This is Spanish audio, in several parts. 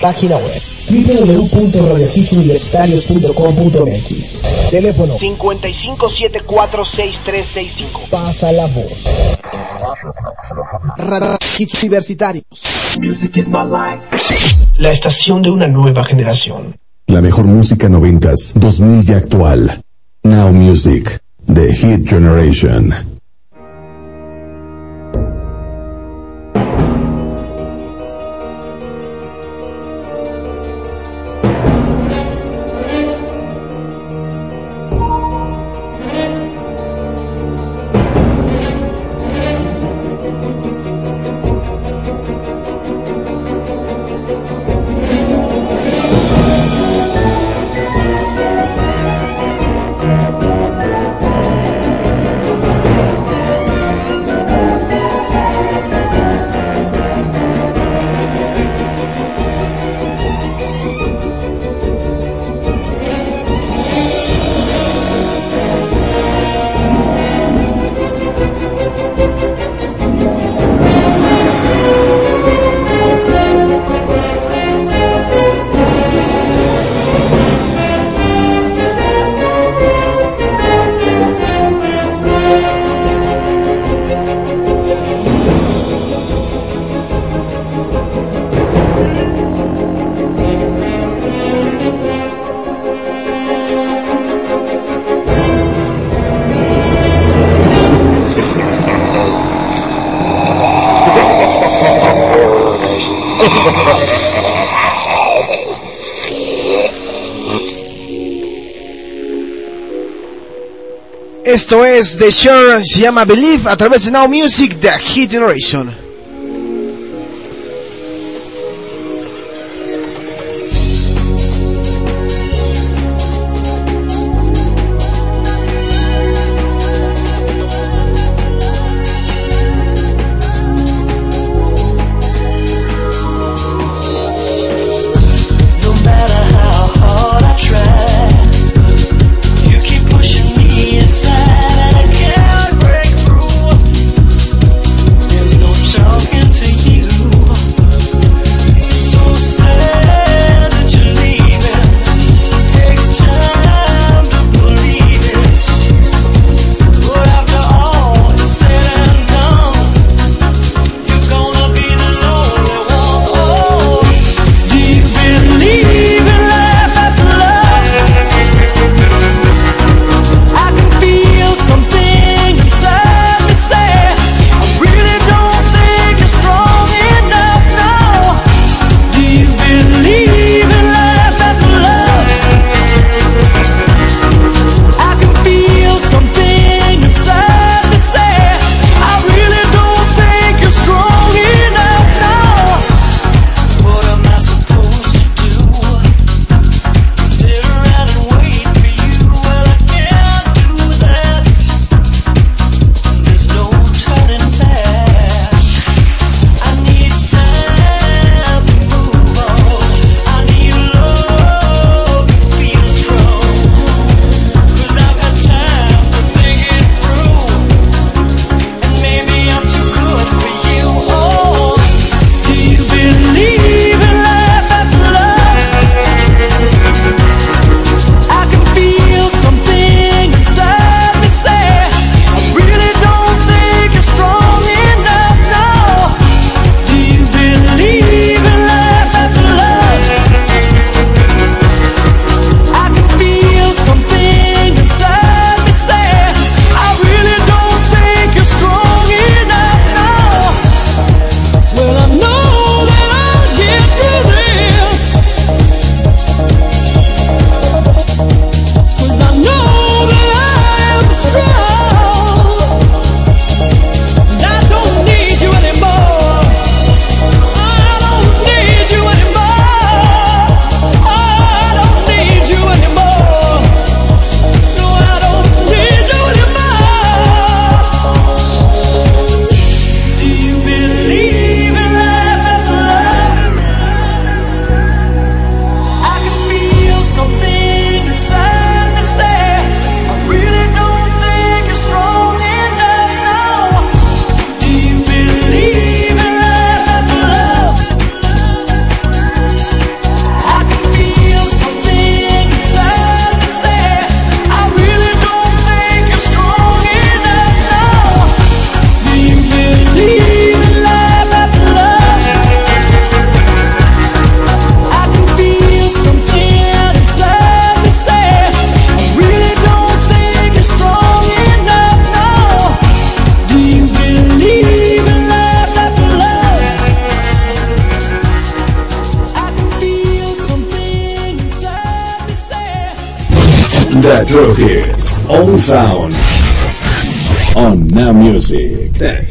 Página web www.radiohitsuniversitarios.com.mx Teléfono 55746365. Pasa la voz. Radio Hits Universitarios. Music is my life. La estación de una nueva generación. La mejor música noventas, 2000 y actual. Now Music, The Hit Generation. Es The Sure, se llama Believe a través de Now Music, The Hit Generation.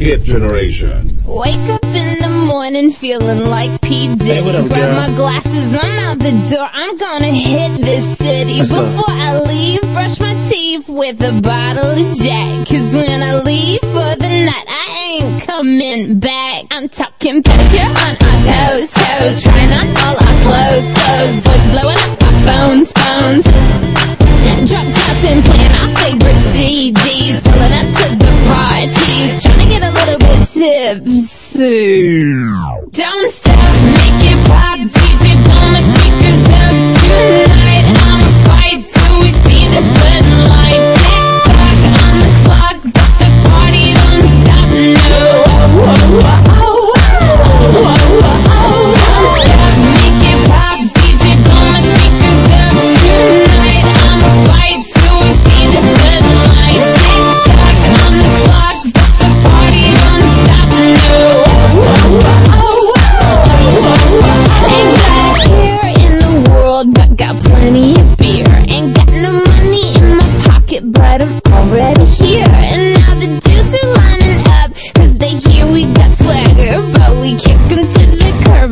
hit generation. Wake up in the morning feeling like P. Diddy. Hey, Grab girl? my glasses, I'm out the door. I'm gonna hit this city. Let's Before go. I leave, brush my teeth with a bottle of Jack.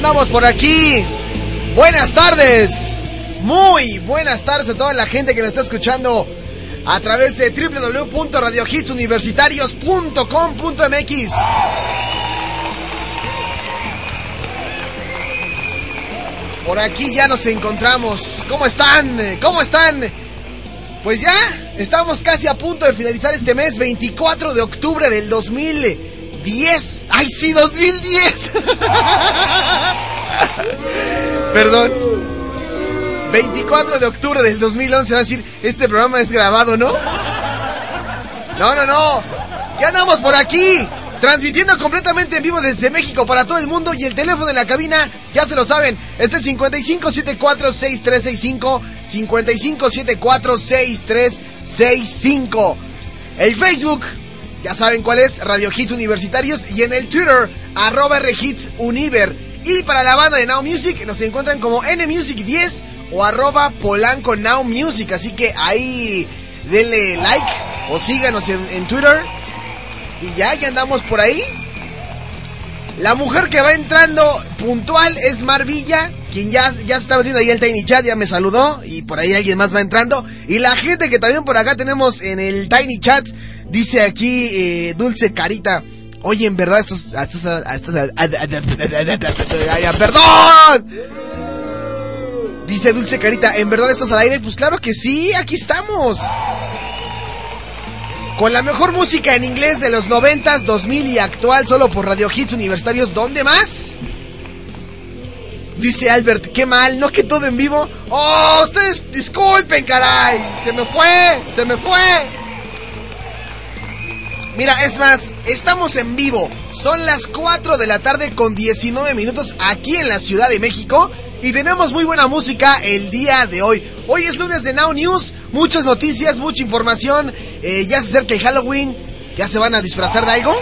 andamos por aquí. Buenas tardes. Muy buenas tardes a toda la gente que nos está escuchando a través de www.radiohitsuniversitarios.com.mx. Por aquí ya nos encontramos. ¿Cómo están? ¿Cómo están? Pues ya estamos casi a punto de finalizar este mes, 24 de octubre del 2000. 2010. ¡Ay, sí, 2010! Perdón. 24 de octubre del 2011 va a decir, este programa es grabado, ¿no? No, no, no. Ya andamos por aquí. Transmitiendo completamente en vivo desde México para todo el mundo y el teléfono de la cabina, ya se lo saben, es el 55746365, 55746365. El Facebook, ya saben cuál es, Radio Hits Universitarios y en el Twitter, arroba Hits Univer. Y para la banda de Now Music nos encuentran como NMusic10 o arroba Polanco Now Music, así que ahí denle like o síganos en, en Twitter. Y ya, ya andamos por ahí. La mujer que va entrando puntual es Marvilla, quien ya, ya se está metiendo ahí el Tiny Chat, ya me saludó. Y por ahí alguien más va entrando. Y la gente que también por acá tenemos en el Tiny Chat, dice aquí eh, Dulce Carita. Oye, en verdad, estos... estos, estos ¡Perdón! Dice Dulce Carita, ¿en verdad estás al aire? Pues claro que sí, aquí estamos. Con la mejor música en inglés de los 90s, 2000 y actual, solo por Radio Hits Universitarios. ¿Dónde más? Dice Albert, qué mal, ¿no que todo en vivo? ¡Oh, ustedes disculpen, caray! Se me fue, se me fue. Mira, es más, estamos en vivo. Son las 4 de la tarde con 19 minutos aquí en la Ciudad de México. Y tenemos muy buena música el día de hoy. Hoy es lunes de Now News. Muchas noticias, mucha información. Eh, ya se acerca el Halloween. ¿Ya se van a disfrazar de algo?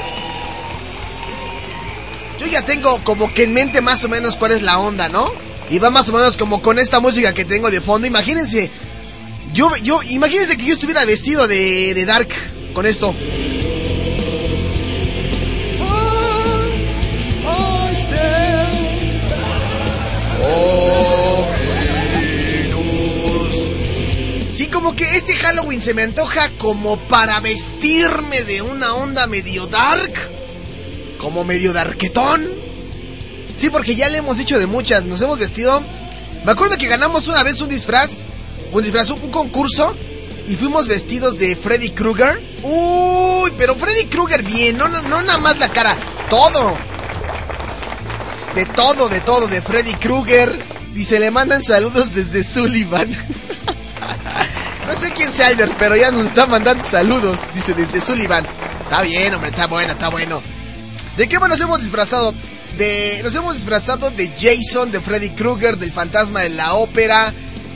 Yo ya tengo como que en mente más o menos cuál es la onda, ¿no? Y va más o menos como con esta música que tengo de fondo. Imagínense. Yo, yo, imagínense que yo estuviera vestido de, de Dark con esto. Como que este Halloween se me antoja como para vestirme de una onda medio dark. Como medio darquetón. Sí, porque ya le hemos dicho de muchas. Nos hemos vestido. Me acuerdo que ganamos una vez un disfraz. Un disfraz, un concurso. Y fuimos vestidos de Freddy Krueger. Uy, pero Freddy Krueger bien. No, no, no nada más la cara. Todo. De todo, de todo. De Freddy Krueger. Y se le mandan saludos desde Sullivan. no sé quién sea Albert, pero ya nos está mandando saludos. Dice desde Sullivan. Está bien, hombre, está bueno, está bueno. ¿De qué más nos hemos disfrazado? De, nos hemos disfrazado de Jason, de Freddy Krueger, del fantasma de la ópera,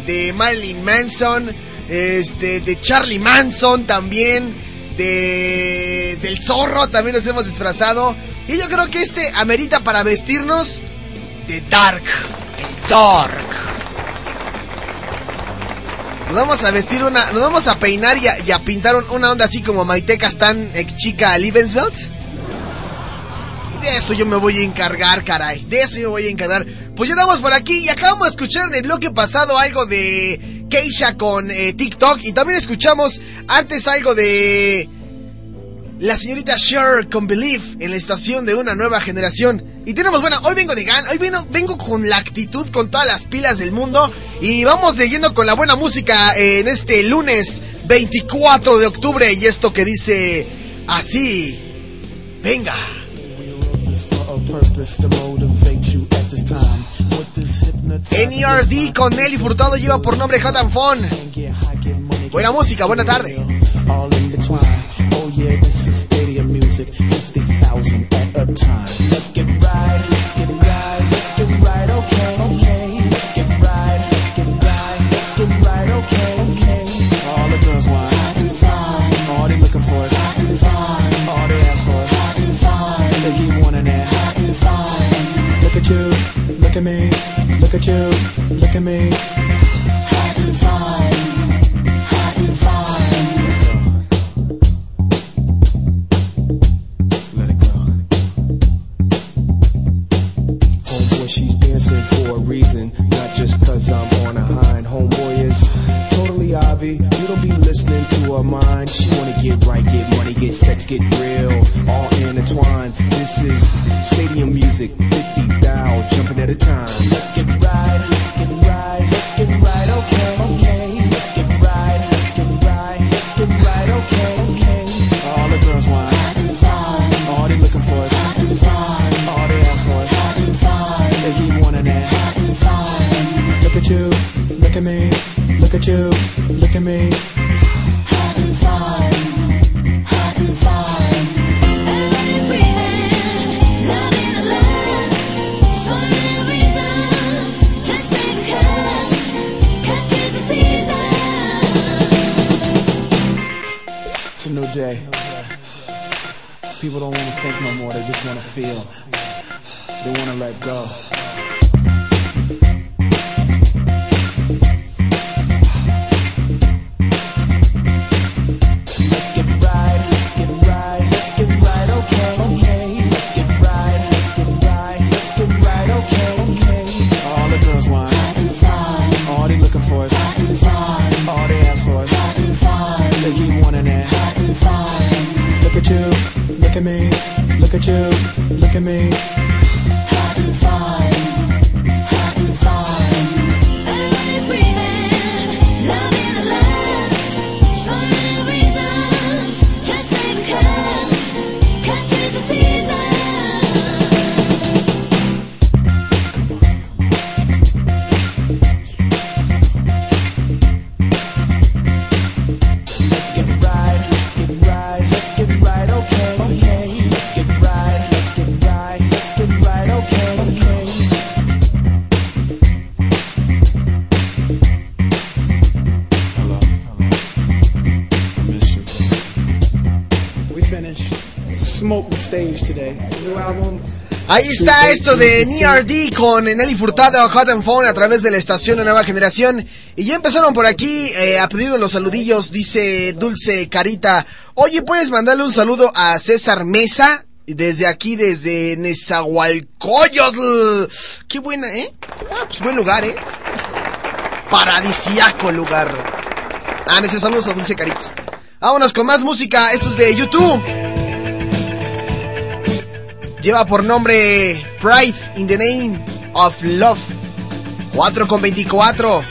de Marilyn Manson, este, de Charlie Manson también, de, del zorro también nos hemos disfrazado. Y yo creo que este amerita para vestirnos de Dark. El Dark. Nos vamos a vestir una. Nos vamos a peinar y a, y a pintar un- una onda así como Maite Castán, ex chica Liebenswelt. Y de eso yo me voy a encargar, caray. De eso yo voy a encargar. Pues ya estamos por aquí y acabamos de escuchar en el bloque pasado algo de Keisha con eh, TikTok. Y también escuchamos antes algo de la señorita Cher con Believe en la estación de una nueva generación. Y tenemos, bueno, hoy vengo de gan, hoy vengo, vengo con la actitud, con todas las pilas del mundo. Y vamos de lleno con la buena música en este lunes 24 de octubre. Y esto que dice así. Venga. NERD con Nelly Furtado lleva por nombre Hot and Fun. Buena música, buena tarde. This is stadium music, 50,000 at a time. Let's get right, let's get right, let's get right, okay. Okay, let's get right, let's get right, let's get right, okay. Okay. All the girls want hot and fine. All they looking for is hot and fine. All they ask for is hot and fine. They hot and fine. Look at you, look at me, look at you, look at me. Ahí está esto de NRD con Nelly Furtado, Hot and Phone a través de la estación de Nueva Generación. Y ya empezaron por aquí eh, a pedirnos los saludillos, dice Dulce Carita. Oye, ¿puedes mandarle un saludo a César Mesa? Desde aquí, desde Nezahualcóyotl. Qué buena, ¿eh? Ah, pues buen lugar, ¿eh? Paradisiaco lugar. Ah, necesitamos a Dulce Carita. Vámonos con más música. Esto es de YouTube lleva por nombre Pride in the Name of Love. 4 con 24.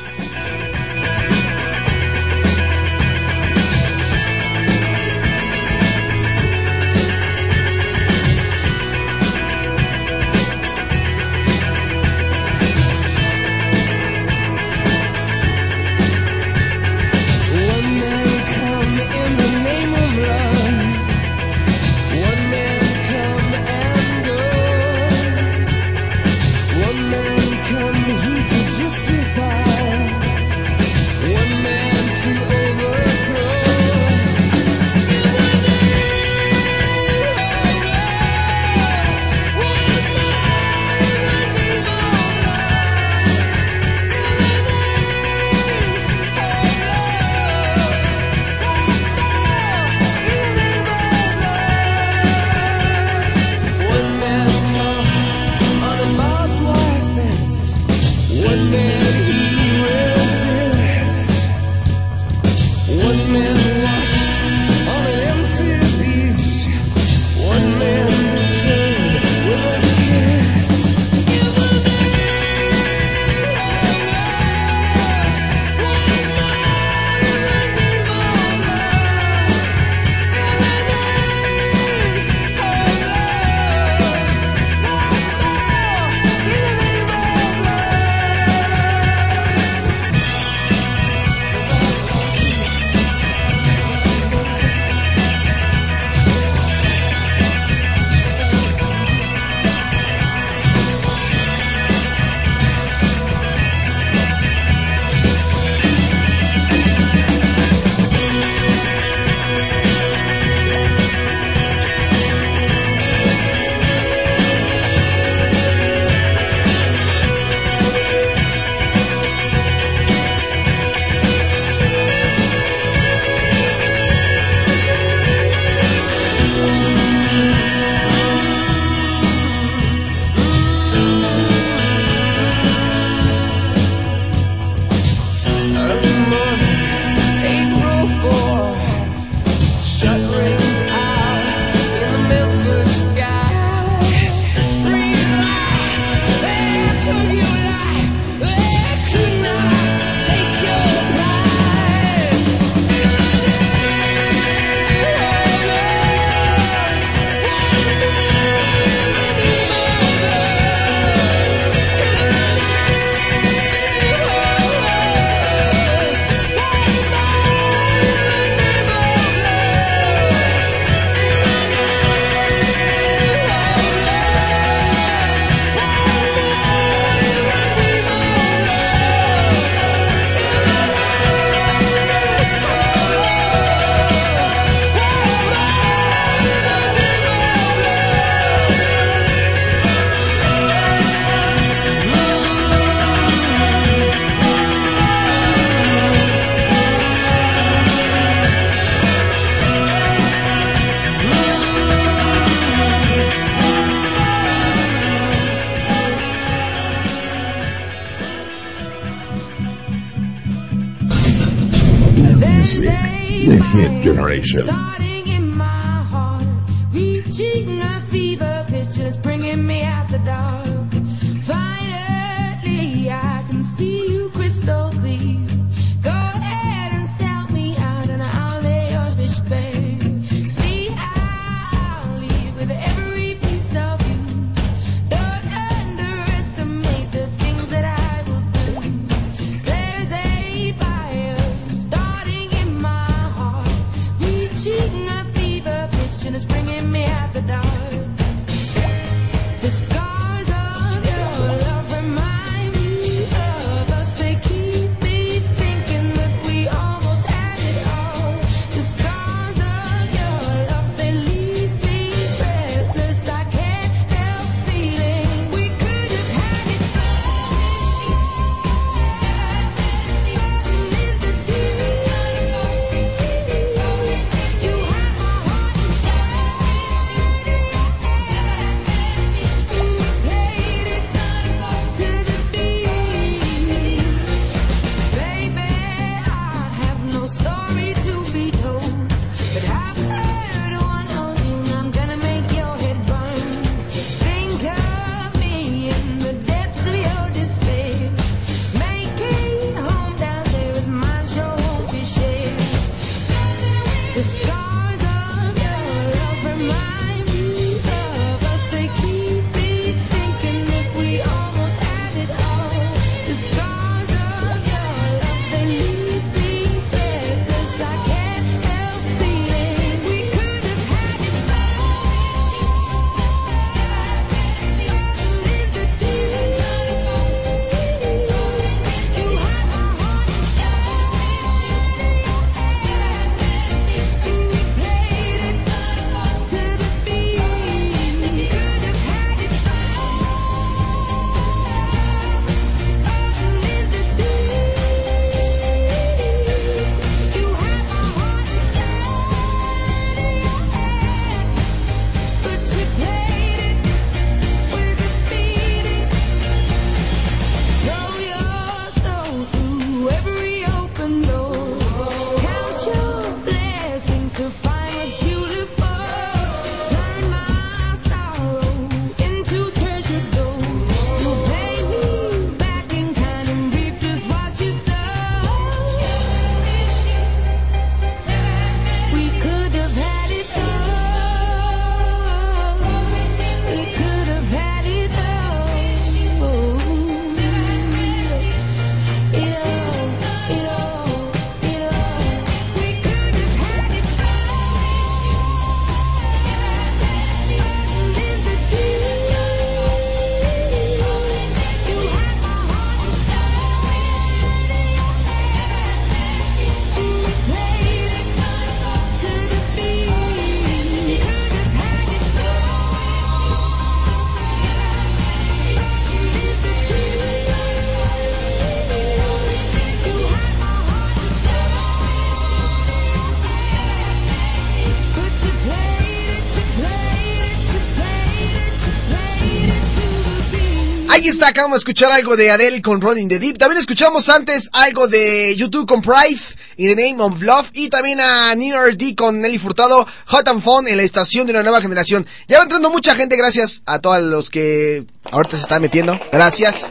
Ahí está, acabamos de escuchar algo de Adele con Rolling the Deep. También escuchamos antes algo de YouTube con Pride, In the Name of Love. Y también a New RD con Nelly Furtado, Hot and Fun en la estación de una nueva generación. Ya va entrando mucha gente, gracias a todos los que ahorita se están metiendo. Gracias.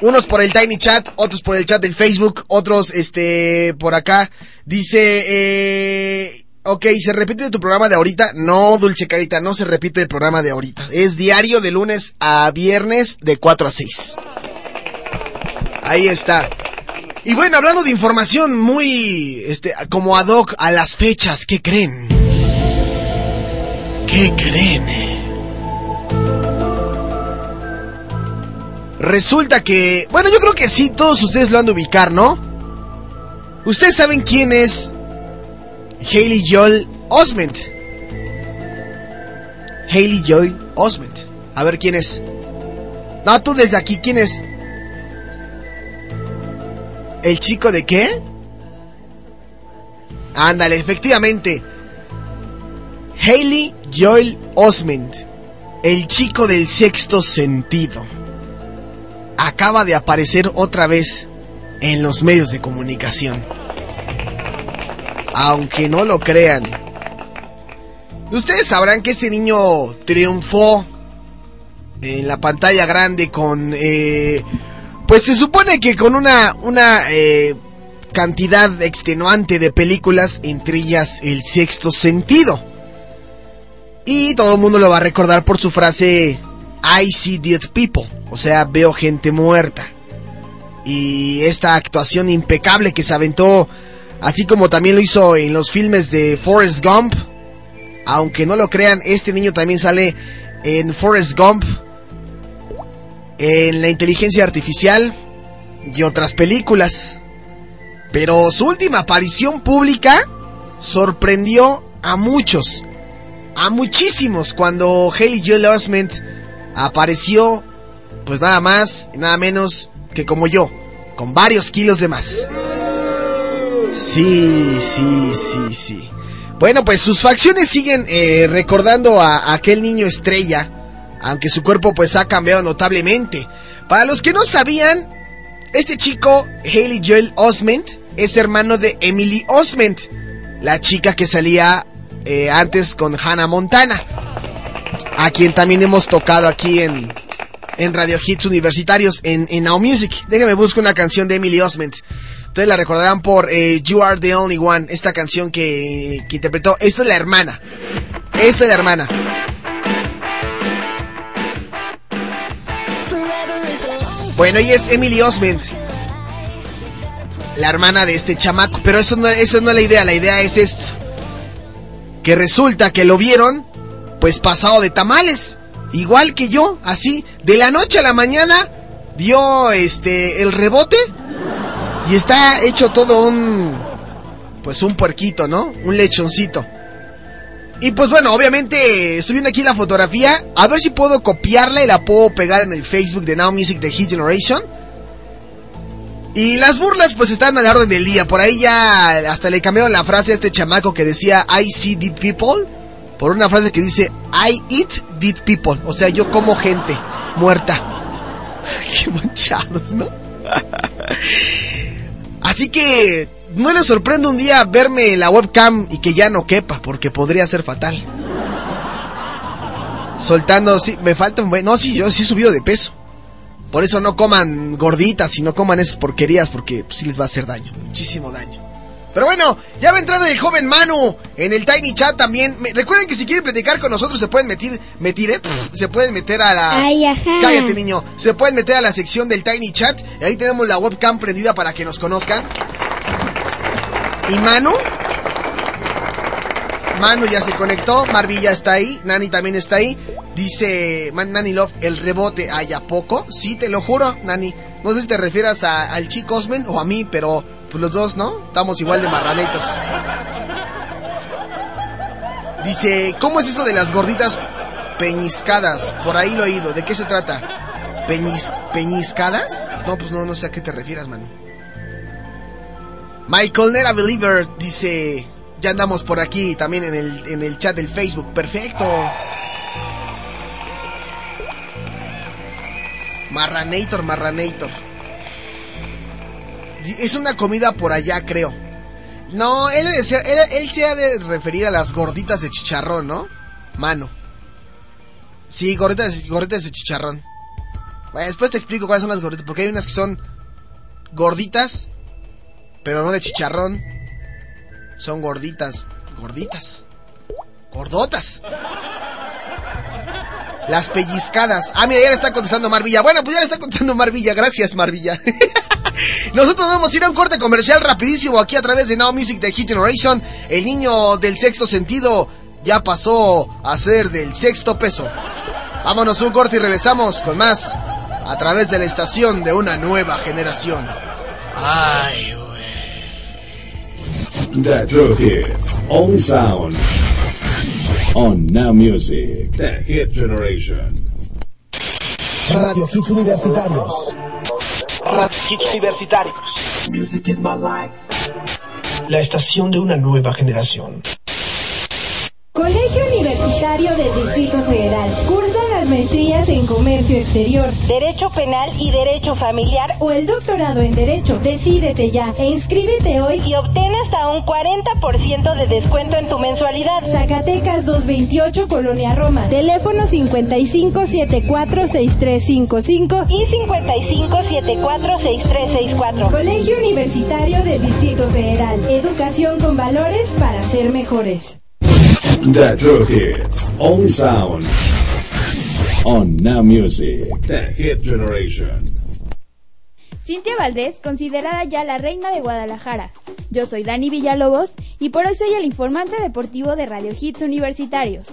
Unos por el Tiny Chat, otros por el chat del Facebook, otros este por acá. Dice, eh, ok, ¿se repite tu programa de ahorita? No, Dulce Carita, no se repite el programa de ahorita. Es diario de lunes a viernes de 4 a 6. Ahí está. Y bueno, hablando de información muy, este, como ad hoc a las fechas, ¿qué creen? ¿Qué creen? Resulta que, bueno, yo creo que sí, todos ustedes lo han de ubicar, ¿no? Ustedes saben quién es Haley Joel Osment. Haley Joel Osment. A ver quién es. No, tú desde aquí, ¿quién es? ¿El chico de qué? Ándale, efectivamente. Haley Joel Osment. El chico del sexto sentido. Acaba de aparecer otra vez en los medios de comunicación. Aunque no lo crean. Ustedes sabrán que este niño triunfó en la pantalla grande con, eh, pues se supone que con una, una eh, cantidad extenuante de películas, entre ellas El Sexto Sentido. Y todo el mundo lo va a recordar por su frase I see dead people, o sea, veo gente muerta. Y esta actuación impecable que se aventó, así como también lo hizo en los filmes de Forrest Gump. Aunque no lo crean, este niño también sale en Forrest Gump, en la inteligencia artificial y otras películas. Pero su última aparición pública sorprendió a muchos, a muchísimos, cuando Haley Joel Osment apareció, pues nada más nada menos que como yo, con varios kilos de más. Sí, sí, sí, sí. Bueno, pues sus facciones siguen eh, recordando a, aquel niño estrella, aunque su cuerpo pues ha cambiado notablemente. Para los que no sabían, este chico, Haley Joel Osment, es hermano de Emily Osment, la chica que salía eh, antes con Hannah Montana, a quien también hemos tocado aquí en, en Radio Hits Universitarios, en, en Now Music. Déjame buscar una canción de Emily Osment. Ustedes la recordarán por eh, You Are the Only One, esta canción que, que interpretó. Esta es la hermana. Esta es la hermana. Bueno, ella es Emily Osment, la hermana de este chamaco. Pero eso no, esa no es la idea, la idea es esto. Que resulta que lo vieron, pues pasado de tamales. Igual que yo, así, de la noche a la mañana, dio este el rebote y está hecho todo un pues un puerquito, ¿no? Un lechoncito. Y pues bueno, obviamente estoy viendo aquí la fotografía, a ver si puedo copiarla y la puedo pegar en el Facebook de Now Music de Hit Generation. Y las burlas pues están a la orden del día, por ahí ya hasta le cambiaron la frase a este chamaco que decía I see dead people por una frase que dice I eat dead people, o sea, yo como gente muerta. Qué manchados, ¿no? Así que no le sorprende un día verme en la webcam y que ya no quepa, porque podría ser fatal. Soltando, sí, me falta un buen... No, sí, yo sí he subido de peso. Por eso no coman gorditas y no coman esas porquerías, porque pues, sí les va a hacer daño, muchísimo daño. Pero bueno, ya va entrando el joven Manu en el Tiny Chat también. Me- recuerden que si quieren platicar con nosotros se pueden meter, meter, ¿eh? Pff, se pueden meter a la... Ay, ajá. Cállate, niño. Se pueden meter a la sección del Tiny Chat. Y ahí tenemos la webcam prendida para que nos conozcan. ¿Y Manu? Manu ya se conectó. Marvi ya está ahí. Nani también está ahí. Dice Man- Nani Love, el rebote hay a poco. Sí, te lo juro, Nani. No sé si te refieras a- al chico Osmen o a mí, pero pues los dos, ¿no? Estamos igual de marranetos. Dice, ¿cómo es eso de las gorditas peñiscadas? Por ahí lo he oído. ¿De qué se trata? ¿Peñis, ¿Peñiscadas? No, pues no, no sé a qué te refieras, Manu. Michael Nera Believer dice, ya andamos por aquí también en el, en el chat del Facebook. Perfecto. Marranator, Marranator. Es una comida por allá, creo. No, él, él se ha de referir a las gorditas de chicharrón, ¿no? Mano. Sí, gorditas, gorditas de chicharrón. Bueno, después te explico cuáles son las gorditas, porque hay unas que son gorditas, pero no de chicharrón. Son gorditas, gorditas, gordotas. Las pellizcadas. Ah, mira, ya le está contestando Marvilla. Bueno, pues ya le está contestando Marvilla. Gracias, Marvilla. Nosotros vamos a ir a un corte comercial rapidísimo aquí a través de Now Music de Hit Generation. El niño del sexto sentido ya pasó a ser del sexto peso. Vámonos un corte y regresamos con más a través de la estación de una nueva generación. Ay, The Truth Hits. Only sound. On Now Music. The Hit Generation. Radio Hits Universitarios. Hits Universitarios. Music is my life. La estación de una nueva generación. Universitario del Distrito Federal. Cursan las las maestrías en comercio exterior Derecho penal y derecho familiar o el doctorado en derecho. Decídete ya e inscríbete hoy y obtén hasta un 40% de descuento en tu mensualidad. Zacatecas 228 Colonia Roma. Teléfono 55746355 y 55746364. Colegio Universitario del Distrito Federal. Educación con valores para ser mejores. The True Hits. Only sound. On Now Music. The Hit Generation. Cintia Valdés, considerada ya la reina de Guadalajara. Yo soy Dani Villalobos y por hoy soy el informante deportivo de Radio Hits Universitarios.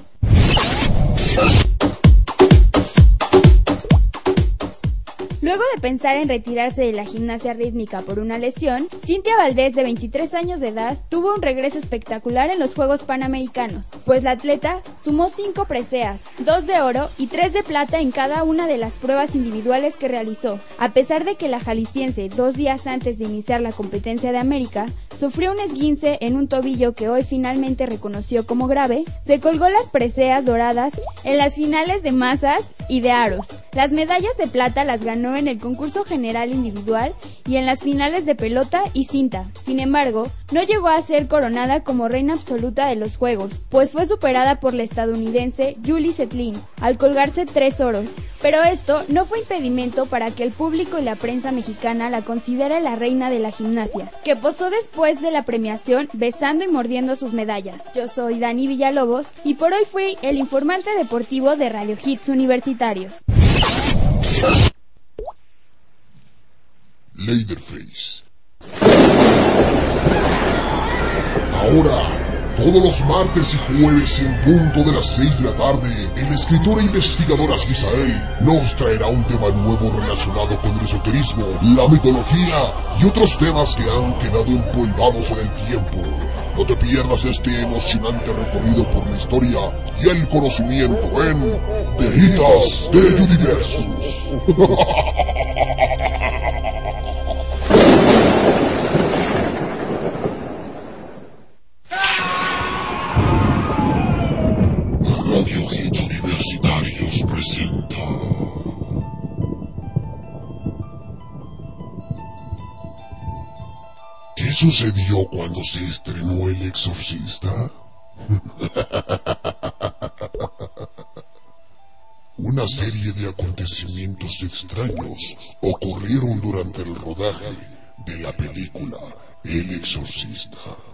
Luego de pensar en retirarse de la gimnasia rítmica por una lesión, Cintia Valdés, de 23 años de edad, tuvo un regreso espectacular en los Juegos Panamericanos, pues la atleta sumó 5 preseas, 2 de oro y 3 de plata en cada una de las pruebas individuales que realizó. A pesar de que la jalisciense, dos días antes de iniciar la competencia de América, sufrió un esguince en un tobillo que hoy finalmente reconoció como grave, se colgó las preseas doradas en las finales de masas y de aros. Las medallas de plata las ganó en el concurso general individual y en las finales de pelota y cinta. Sin embargo, no llegó a ser coronada como reina absoluta de los Juegos, pues fue superada por la estadounidense Julie Setlin al colgarse tres oros. Pero esto no fue impedimento para que el público y la prensa mexicana la considere la reina de la gimnasia, que posó después de la premiación besando y mordiendo sus medallas. Yo soy Dani Villalobos y por hoy fui el informante deportivo de Radio Hits Universitarios. Leatherface. Ahora, todos los martes y jueves en punto de las 6 de la tarde, el escritor e investigador Asfisael nos traerá un tema nuevo relacionado con el esoterismo, la mitología y otros temas que han quedado empolvados en el tiempo. No te pierdas este emocionante recorrido por la historia y el conocimiento en Veritas de Universus. Radio Hits Universitarios presenta. ¿Qué sucedió cuando se estrenó El Exorcista? Una serie de acontecimientos extraños ocurrieron durante el rodaje de la película El Exorcista.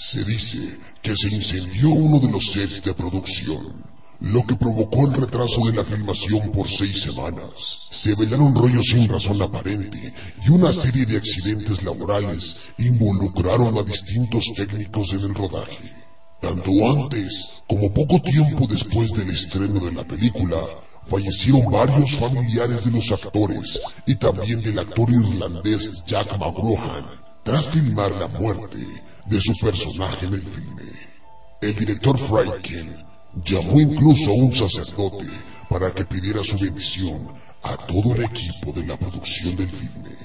Se dice que se incendió uno de los sets de producción, lo que provocó el retraso de la filmación por seis semanas. Se velaron rollos sin razón aparente y una serie de accidentes laborales involucraron a distintos técnicos en el rodaje. Tanto antes como poco tiempo después del estreno de la película, fallecieron varios familiares de los actores y también del actor irlandés Jack McGrahan tras filmar la muerte de su personaje en el filme. El director Friedkin llamó incluso a un sacerdote para que pidiera su bendición a todo el equipo de la producción del filme.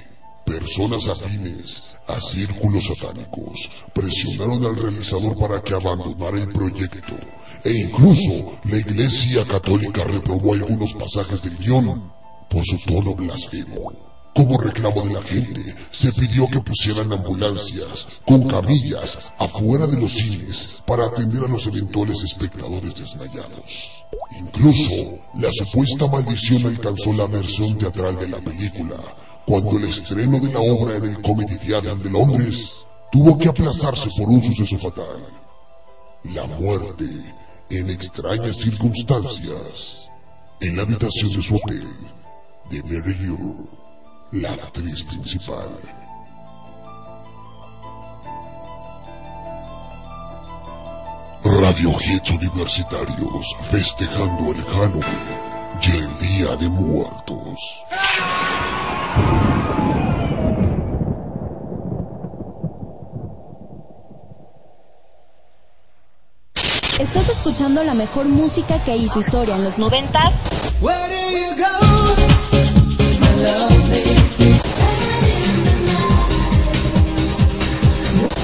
Personas afines a círculos satánicos presionaron al realizador para que abandonara el proyecto e incluso la Iglesia Católica reprobó algunos pasajes del guion por su tono blasfemo. Como reclamo de la gente, se pidió que pusieran ambulancias con camillas afuera de los cines para atender a los eventuales espectadores desmayados. Incluso, la supuesta maldición alcanzó la versión teatral de la película, cuando el estreno de la obra en el Comedy Theatre de Londres tuvo que aplazarse por un suceso fatal. La muerte, en extrañas circunstancias, en la habitación de su hotel de Mary Lou la actriz principal. Radio Hits Universitarios festejando el Halloween y el Día de Muertos. Estás escuchando la mejor música que hizo historia en los 90. Where do you go? My lovely.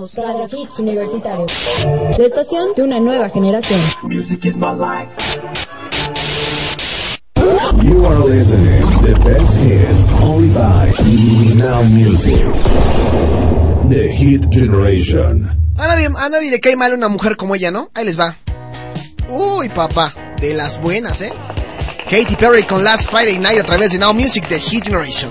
Somos Radio Hits universitario, la estación de una nueva generación. Music is my life. You are listening to the best hits only by Now Music. The Hit Generation. A nadie, a nadie le cae mal una mujer como ella, ¿no? Ahí les va. Uy, papá, de las buenas, ¿eh? Katy Perry con Last Friday Night a través de Now Music, The Hit Generation.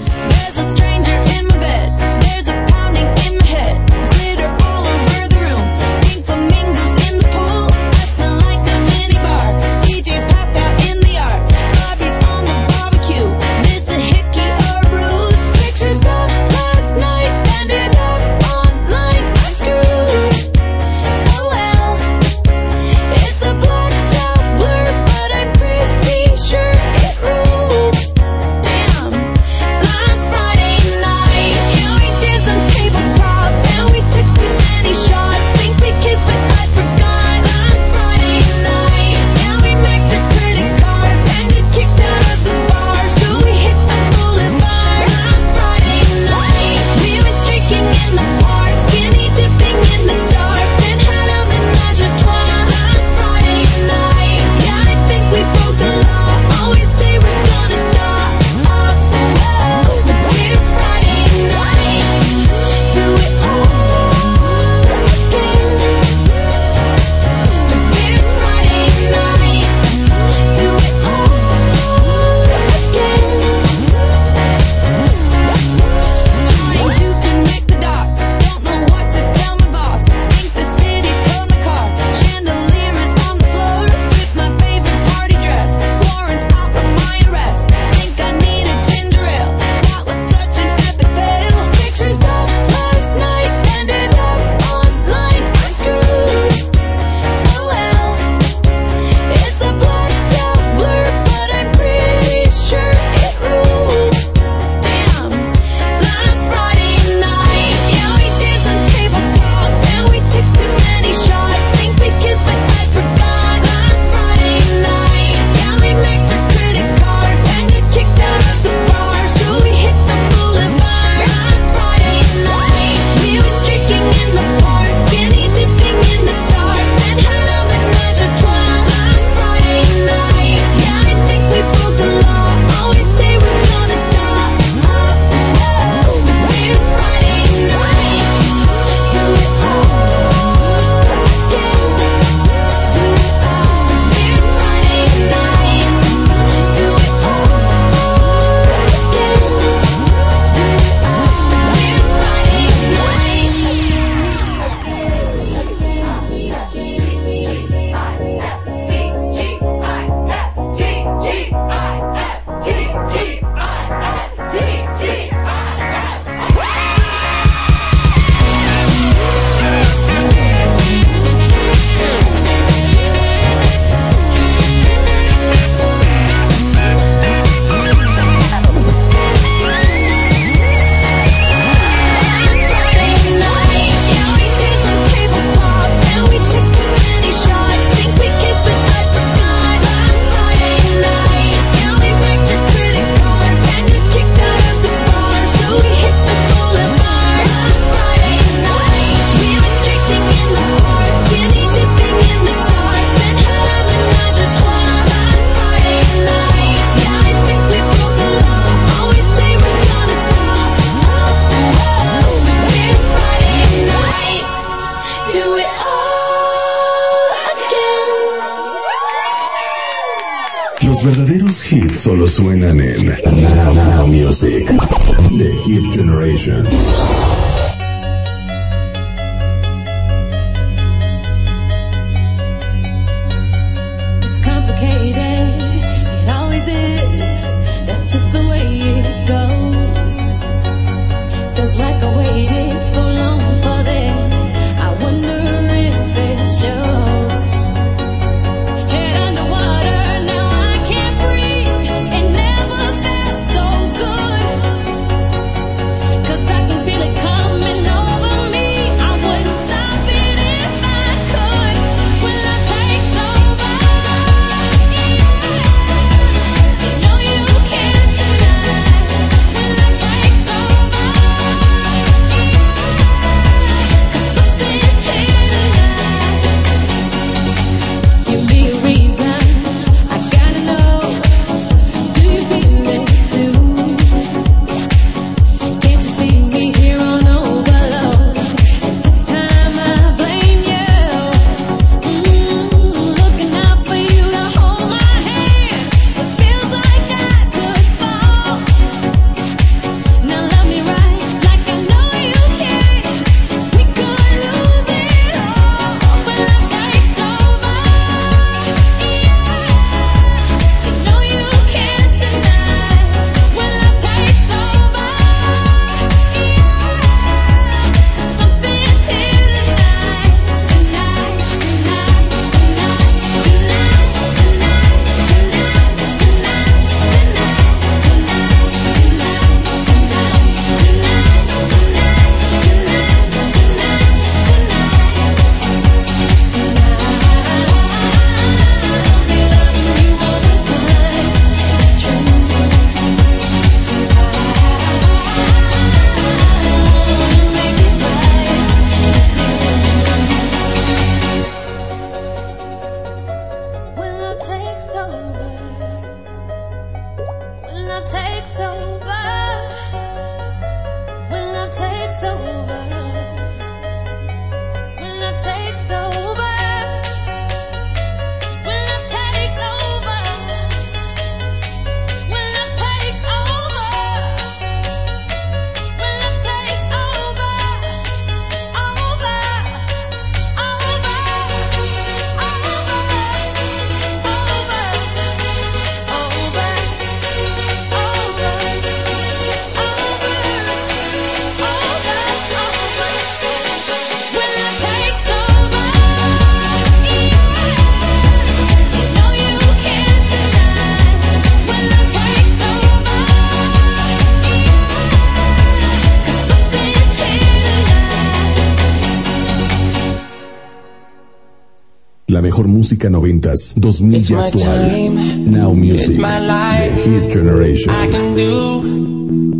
Música noventas, 2000 It's y my actual. time. Now Music, It's my life. The Hit Generation. I can do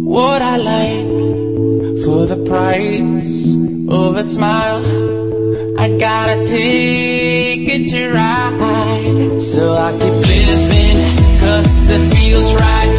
what I like for the price of a smile. I gotta take it to ride. So I keep living, cause it feels right.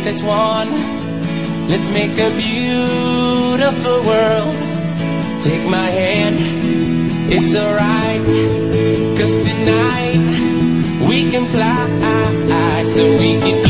Make us one. Let's make a beautiful world. Take my hand, it's alright. Cause tonight we can fly. So we keep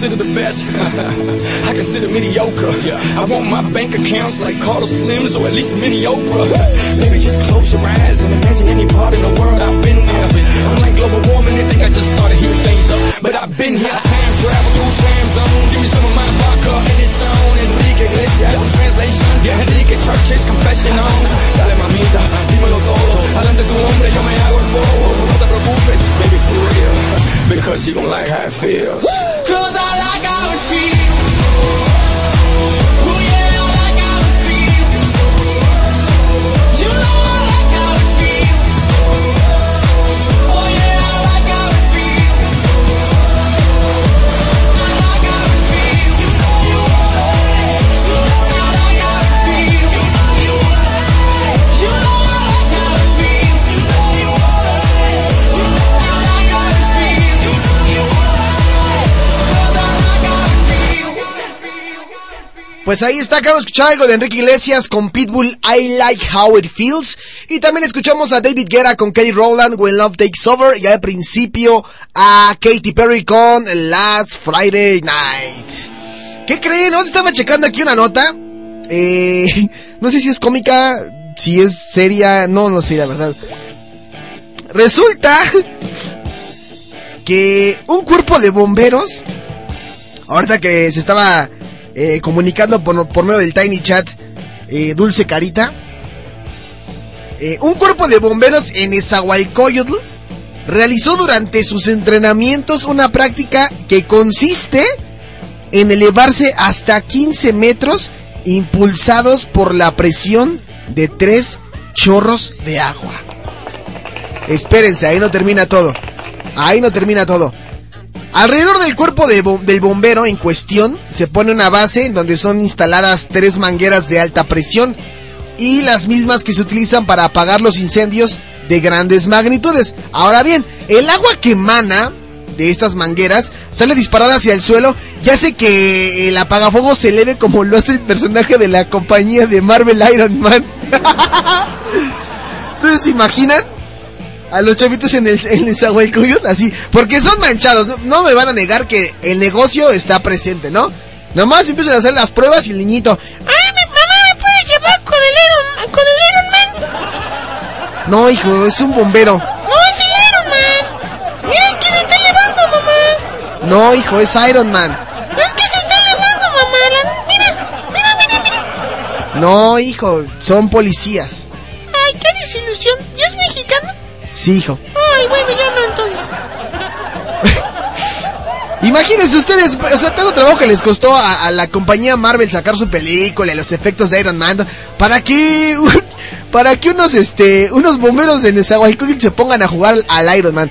Consider the best? I consider mediocre. I want my bank accounts like Carlos Slims or at least mini Oprah. Maybe just close your eyes and imagine any part in the world I've been there. I'm like global warming, they think I just started heating things up. But I've been here. I time travel through time zones. Give me some of my vodka and it's on. Iglesias, translation. Enrique Church's confession on. Dale mamita, dímelo todo. Adelante tu hombre, yo me hago el bobo. No te preocupes, baby, for real. Because you gon' like how it feels. Cause I like Pues ahí está, acabo de escuchar algo de Enrique Iglesias con Pitbull, I Like How It Feels. Y también escuchamos a David Guerra con Kelly Rowland, When Love Takes Over. Y al principio a Katy Perry con Last Friday Night. ¿Qué creen? Estaba checando aquí una nota. Eh, no sé si es cómica, si es seria, no, no sé, la verdad. Resulta que un cuerpo de bomberos, ahorita que se estaba eh, comunicando por, por medio del Tiny Chat, eh, Dulce Carita, eh, un cuerpo de bomberos en Esahualcoyotl realizó durante sus entrenamientos una práctica que consiste en elevarse hasta 15 metros impulsados por la presión de tres chorros de agua. Espérense, ahí no termina todo. Ahí no termina todo. Alrededor del cuerpo de del bombero en cuestión se pone una base en donde son instaladas tres mangueras de alta presión y las mismas que se utilizan para apagar los incendios de grandes magnitudes. Ahora bien, el agua que emana de estas mangueras sale disparada hacia el suelo y hace que el apagafuego se eleve como lo hace el personaje de la compañía de Marvel Iron Man. Entonces, ¿se imaginan? A los chavitos en el, en Nezahualcóyotl, así, porque son manchados, no, no me van a negar que el negocio está presente, ¿no? Nomás empiezan a hacer las pruebas y el niñito, Ay, mi mamá me puede llevar con el Iron, con el Iron Man. no hijo, es un bombero. No, es el Iron Man. Mira, es que se está elevando, mamá. No hijo, es Iron Man. Es que se está elevando, mamá. La- mira, mira, mira, mira. No hijo, son policías. Sí hijo. Ay, bueno, ya no entonces. Imagínense ustedes, o sea, tanto trabajo que les costó a, a la compañía Marvel sacar su película, y los efectos de Iron Man, para que para que unos este unos bomberos de Nezahualcóyotl se pongan a jugar al Iron Man.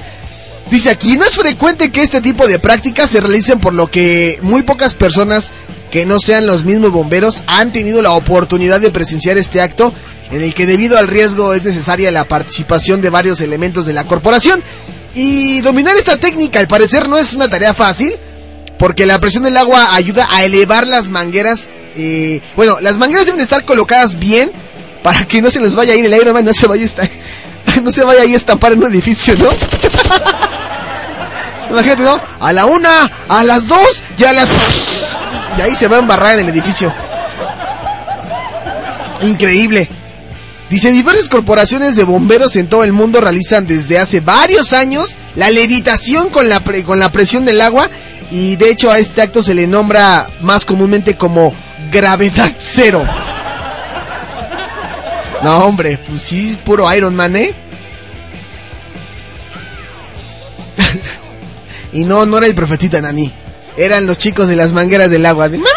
Dice aquí, no es frecuente que este tipo de prácticas se realicen por lo que muy pocas personas que no sean los mismos bomberos han tenido la oportunidad de presenciar este acto en el que debido al riesgo es necesaria la participación de varios elementos de la corporación. Y dominar esta técnica al parecer no es una tarea fácil, porque la presión del agua ayuda a elevar las mangueras. eh, bueno, las mangueras deben de estar colocadas bien para que no se les vaya a ir el Man, no se vaya a estar, no se vaya a estampar en un edificio, ¿no? Imagínate, ¿no? A la una, a las dos y a las... Y ahí se va a embarrar en el edificio. Increíble. Dice, diversas corporaciones de bomberos en todo el mundo realizan desde hace varios años la levitación con la, con la presión del agua y de hecho a este acto se le nombra más comúnmente como gravedad cero. No, hombre, pues sí, puro Iron Man, ¿eh? y no, no era el profetita Nani. Eran los chicos de las mangueras del agua. Mamá,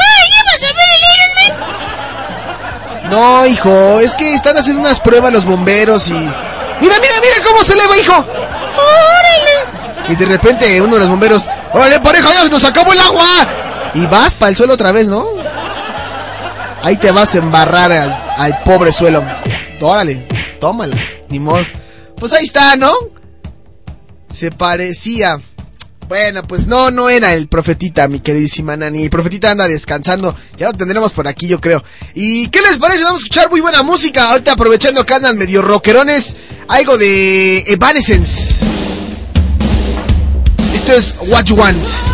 No, hijo, es que están haciendo unas pruebas los bomberos y... Mira, mira, mira cómo se eleva, hijo. ¡Órale! Y de repente uno de los bomberos... ¡Órale, pareja, ya se nos acabó el agua! Y vas para el suelo otra vez, ¿no? Ahí te vas a embarrar al, al pobre suelo. Órale, tómala, ni modo. Pues ahí está, ¿no? Se parecía. Bueno, pues no, no era el profetita, mi queridísima Nani. El profetita anda descansando. Ya lo tendremos por aquí, yo creo. ¿Y qué les parece? Vamos a escuchar muy buena música. Ahorita aprovechando que andan medio rockerones. Algo de Evanescence. Esto es What You Want.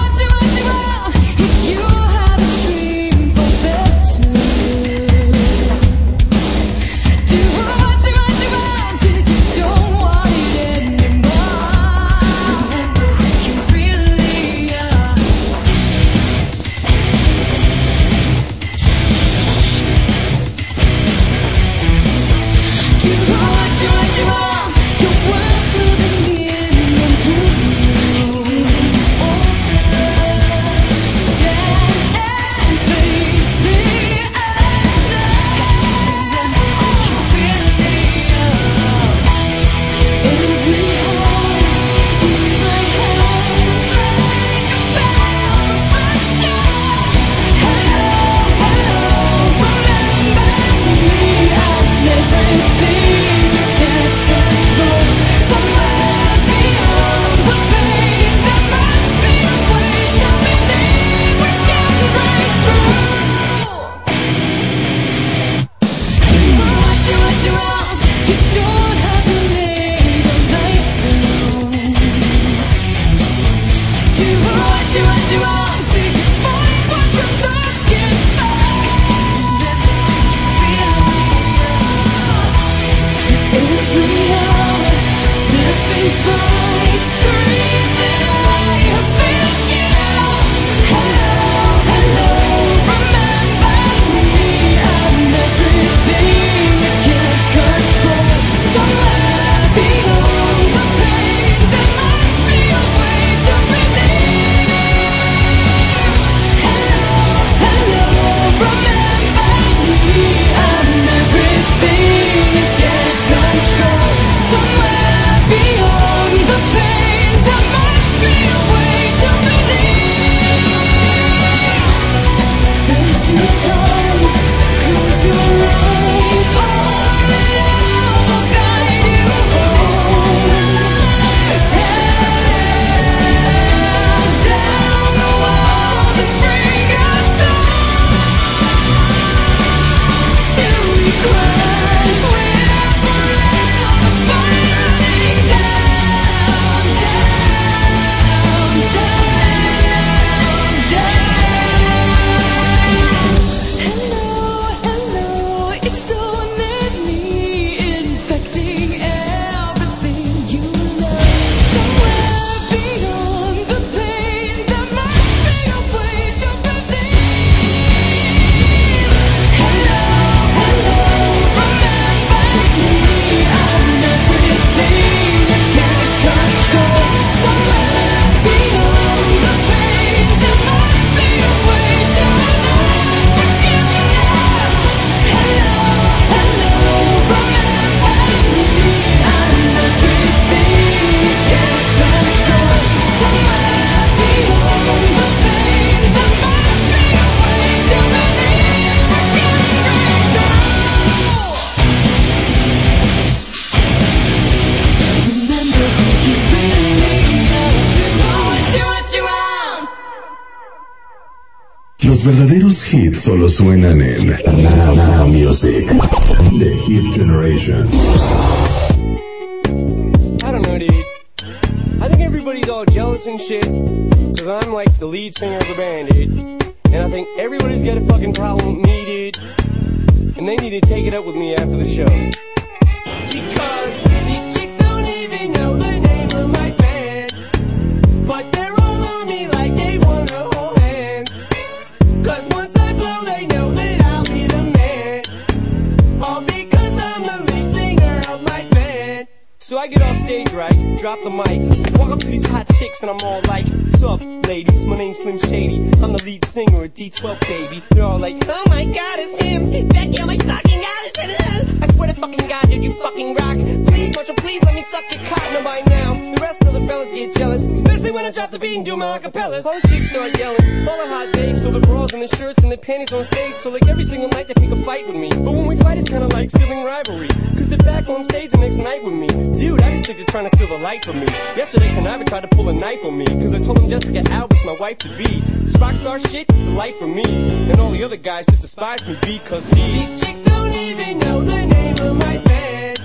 But when we fight, it's kinda like sibling rivalry. Cause they're back on stage the next night with me. Dude, I just think they're trying to steal the light from me. Yesterday, Conniver tried to pull a knife on me. Cause I told him Jessica Albert's my wife to be. This rock star shit, is a life for me. And all the other guys just despise me because these, these chicks don't even know the name of my band.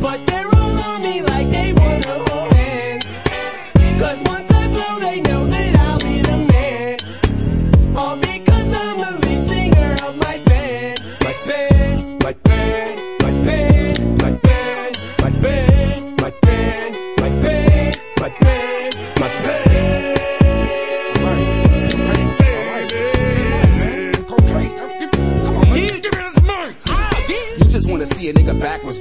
But they're all on me like they wanna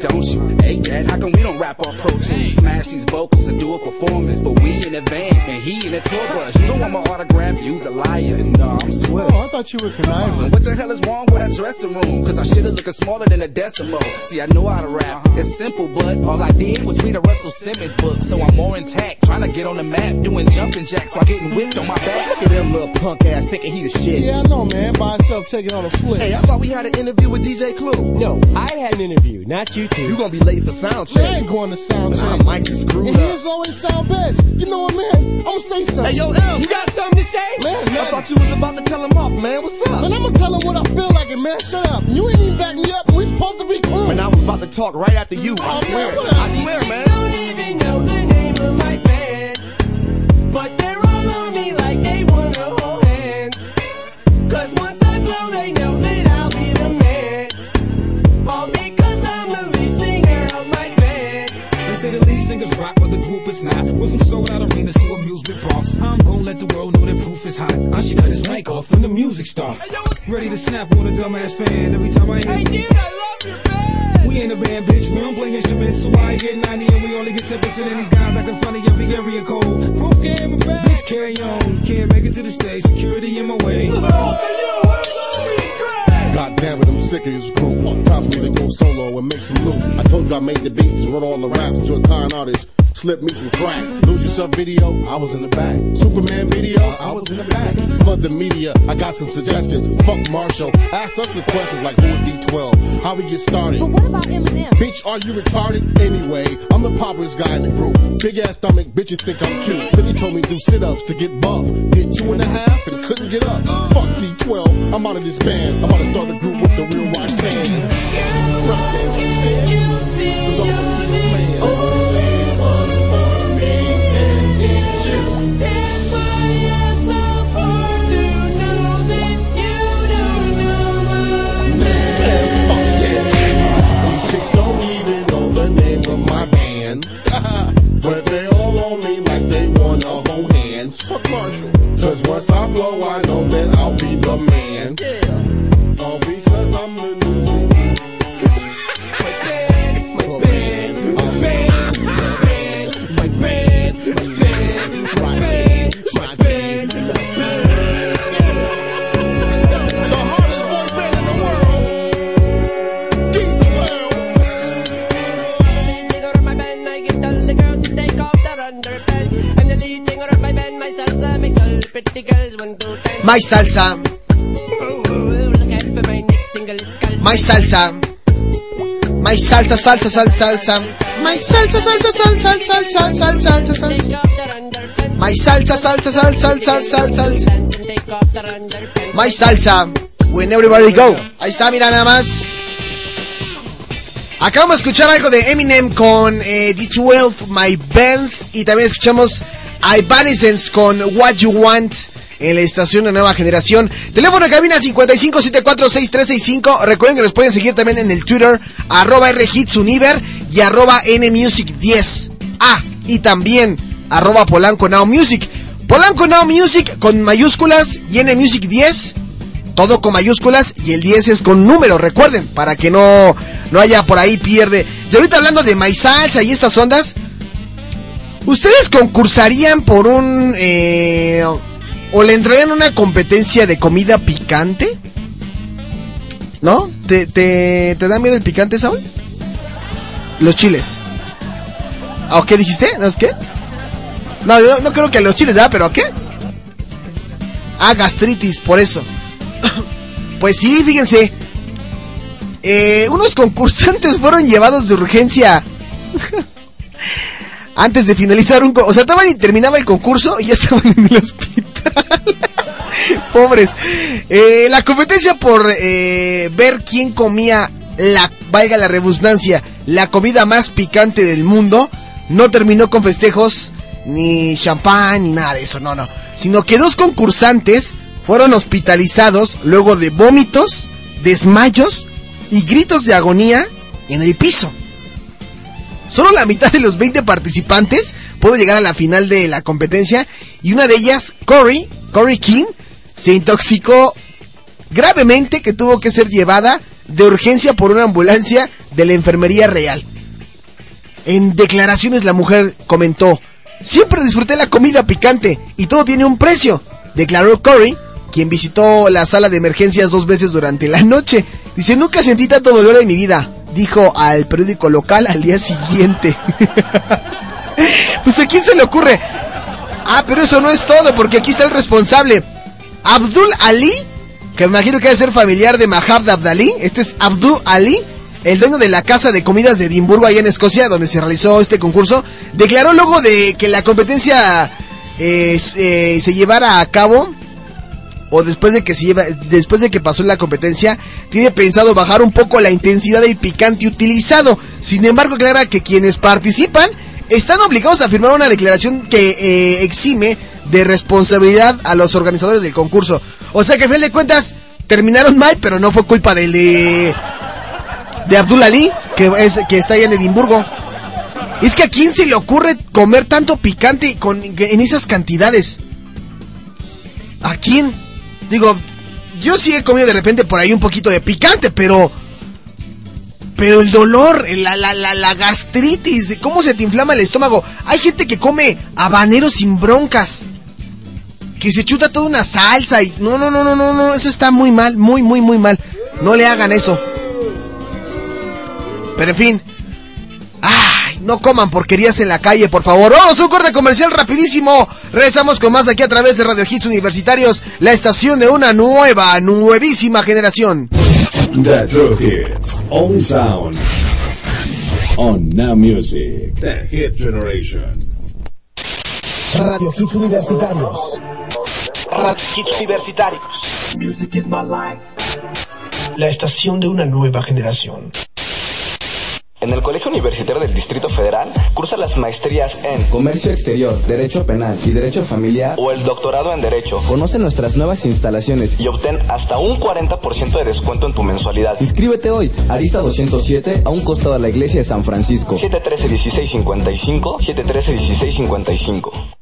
Então, backwards, don't? Hey, Dad, how come we don't rap off Pro Tools? Smash these vocals and do a performance. But we in the van and he in the tour bus. You don't want my autograph, you's a liar. No, I'm swift. Oh, I thought you were conniving. What the hell is wrong with that dressing room? Cause I should've looking smaller than a decimal. See, I know how to rap. Uh-huh. It's simple, but all I did was read a Russell Simmons book. So I'm more intact, trying to get on the map, doing jumping jacks while getting whipped on my back. Look at them little punk ass thinking he the shit. Yeah, I know, man. By himself taking on a flip. Hey, I thought we had an interview with DJ Clue. No, I had an interview, not you two. You gonna be late for sound check. Man, I ain't going to sound Man, check. our mics is screwed and up. his always sound best. You know what, man? I'm gonna say something. Hey, yo, M. You got something to say? Man, man. I thought you was about to tell him off, man. What's up? Man, I'm gonna tell him what I feel like, and man, shut up. You ain't even back me up, and we supposed to be cool. Man, I was about to talk right after you. I Oh, swear. whatever. I swear, man. don't even know the name of my band. But they're all on me like they wanna hold hands. Cause once I blow, they know the lead rock, but the group is not. With some sold out arenas to amusement parks. I'm gonna let the world know that proof is hot. I should cut his mic off when the music starts. Ready to snap on a dumbass fan every time I hit. Hey dude, I love your band. We ain't a band, bitch. We don't play instruments, so I get 90 and we only get 10% of these guys acting funny every area code. Proof game and back. Bitch, carry on. Can't make it to the stage. Security in my way. God damn it, I'm sick of this group. Time for me to go solo and make some loot. I told you I made the beats and wrote all the raps to a con artist. Slip me some crack. Lose yourself video, I was in the back. Superman video, I was in the back. Flood the media, I got some suggestions. Fuck Marshall, ask us some questions like who is D12? How we get started? But what about Eminem? Bitch, are you retarded? Anyway, I'm the populous guy in the group. Big ass stomach, bitches think I'm cute. Then he told me do sit ups to get buff. Did two and a half and couldn't get up. Fuck D12, I'm out of this band. I'm about to start a group with the real Roxanne. These Cause once I blow, I know that I'll be the man. Yeah. All because I'm the new My salsa. My salsa. My salsa, salsa, salsa, salsa. My salsa, salsa, salsa, salsa, salsa, salsa, salsa. My salsa, salsa, salsa, salsa, salsa. My Salsa, When Everybody Go. Ahí está, mira nada más. Acabamos de escuchar algo de Eminem con eh, D12, My Band. Y también escuchamos Evanescence con What You Want en la estación de nueva generación. Teléfono de cabina 55746365. Recuerden que nos pueden seguir también en el Twitter, arroba Rhitsuniver y arroba Nmusic10. Ah, y también arroba Polanco Now Music. Polanco Now Music con mayúsculas y Nmusic 10. Todo con mayúsculas y el 10 es con número, recuerden, para que no, no haya por ahí pierde. Y ahorita hablando de My y estas ondas, ¿ustedes concursarían por un... Eh, o le entrarían una competencia de comida picante? ¿No? ¿Te, te, te da miedo el picante, Saúl? Los chiles. ¿O qué dijiste? ¿No es qué? No, yo no creo que los chiles, ¿verdad? ¿Pero qué? Ah, gastritis, por eso. Pues sí, fíjense. Eh, unos concursantes fueron llevados de urgencia. Antes de finalizar un... O sea, estaban y terminaba el concurso y ya estaban en el hospital. Pobres. Eh, la competencia por eh, ver quién comía la, valga la redundancia, la comida más picante del mundo, no terminó con festejos, ni champán, ni nada de eso, no, no. Sino que dos concursantes fueron hospitalizados luego de vómitos, desmayos y gritos de agonía en el piso. Solo la mitad de los 20 participantes pudo llegar a la final de la competencia y una de ellas, Corey, Corey King, se intoxicó gravemente que tuvo que ser llevada de urgencia por una ambulancia de la enfermería real. En declaraciones la mujer comentó, siempre disfruté la comida picante y todo tiene un precio, declaró Corey, quien visitó la sala de emergencias dos veces durante la noche. Dice, nunca sentí tanto dolor en mi vida, dijo al periódico local al día siguiente. pues a quién se le ocurre. Ah, pero eso no es todo, porque aquí está el responsable. Abdul Ali, que me imagino que debe ser familiar de Mahab Abdali. Este es Abdul Ali, el dueño de la casa de comidas de Edimburgo, allá en Escocia, donde se realizó este concurso. Declaró luego de que la competencia eh, eh, se llevara a cabo o después de que se lleva, después de que pasó la competencia, tiene pensado bajar un poco la intensidad del picante utilizado. Sin embargo, aclara que quienes participan están obligados a firmar una declaración que eh, exime de responsabilidad a los organizadores del concurso. O sea que a fin de cuentas terminaron mal, pero no fue culpa del de de Abdul Ali, que es que está allá en Edimburgo. Es que a quién se le ocurre comer tanto picante con en esas cantidades. ¿A quién? Digo, yo sí he comido de repente por ahí un poquito de picante, pero. Pero el dolor, la, la, la, la gastritis, cómo se te inflama el estómago. Hay gente que come habanero sin broncas. Que se chuta toda una salsa y. No, no, no, no, no, no. Eso está muy mal, muy, muy, muy mal. No le hagan eso. Pero en fin. No coman porquerías en la calle, por favor. Vamos, un corte comercial rapidísimo. Regresamos con más aquí a través de Radio Hits Universitarios, la estación de una nueva, nuevísima generación. The True Hits. Only sound. On Now Music. The Hit Generation. Radio Hits Universitarios. Radio Hits Universitarios. Music is my life. La estación de una nueva generación. En el Colegio Universitario del Distrito Federal cursa las maestrías en Comercio Exterior, Derecho Penal y Derecho Familiar o el doctorado en Derecho. Conoce nuestras nuevas instalaciones y obtén hasta un 40% de descuento en tu mensualidad. Inscríbete hoy, Arista 207, a un costado de la iglesia de San Francisco. 713-1655, 713-1655.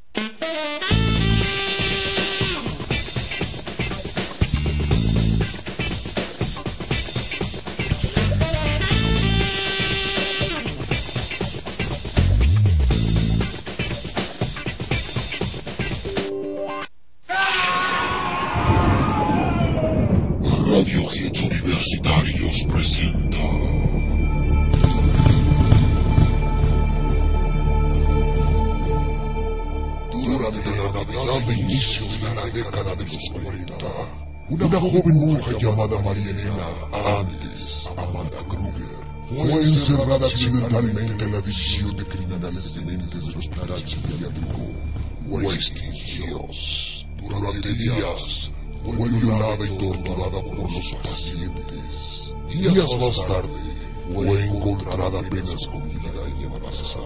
Durante días fue violada y torturada por los pacientes. Días más tarde, fue encontrada apenas con vida y embarazada.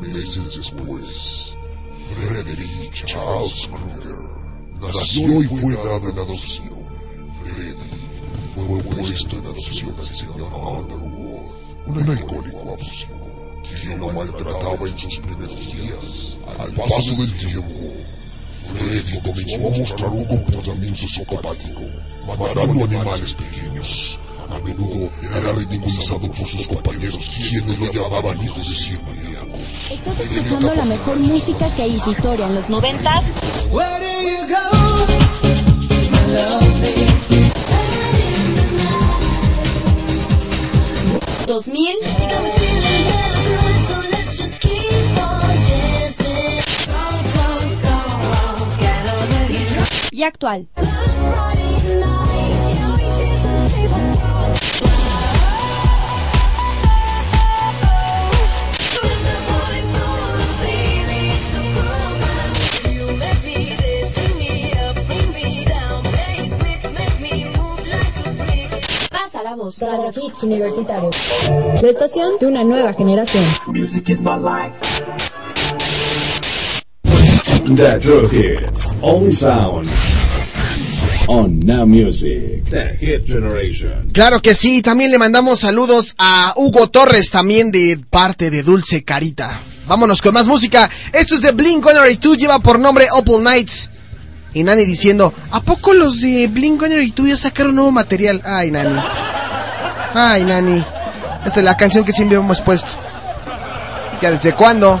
Meses después, Frederick Charles Kruger nació y fue dado en adopción. Freddy fue puesto en adopción al señor Underwood, un alcohólico abusivo, quien lo maltrataba en sus primeros días. Al paso del tiempo, Freddy comenzó a mostrar un comportamiento psicopático, matando animales pequeños. A menudo era ridiculizado por sus compañeros, quienes lo llamaban hijo de cien maníaco. Estás escuchando la mejor música que hizo historia en los 90 2000 y actual. Pasa la voz. Radio Hits Universitario. La estación de una nueva generación. Music is my life. The True Hits. Only sound. On Now Music. The Hit Generation. Claro que sí, también le mandamos saludos a Hugo Torres, también de parte de Dulce Carita. Vámonos con más música. Esto es de Blink 182, lleva por nombre Opal Nights. Y Nani diciendo, ¿a poco los de Blink 182 ya sacaron nuevo material? Ay, Nani. Ay, Nani. Esta es la canción que siempre hemos puesto. ¿Ya desde cuándo?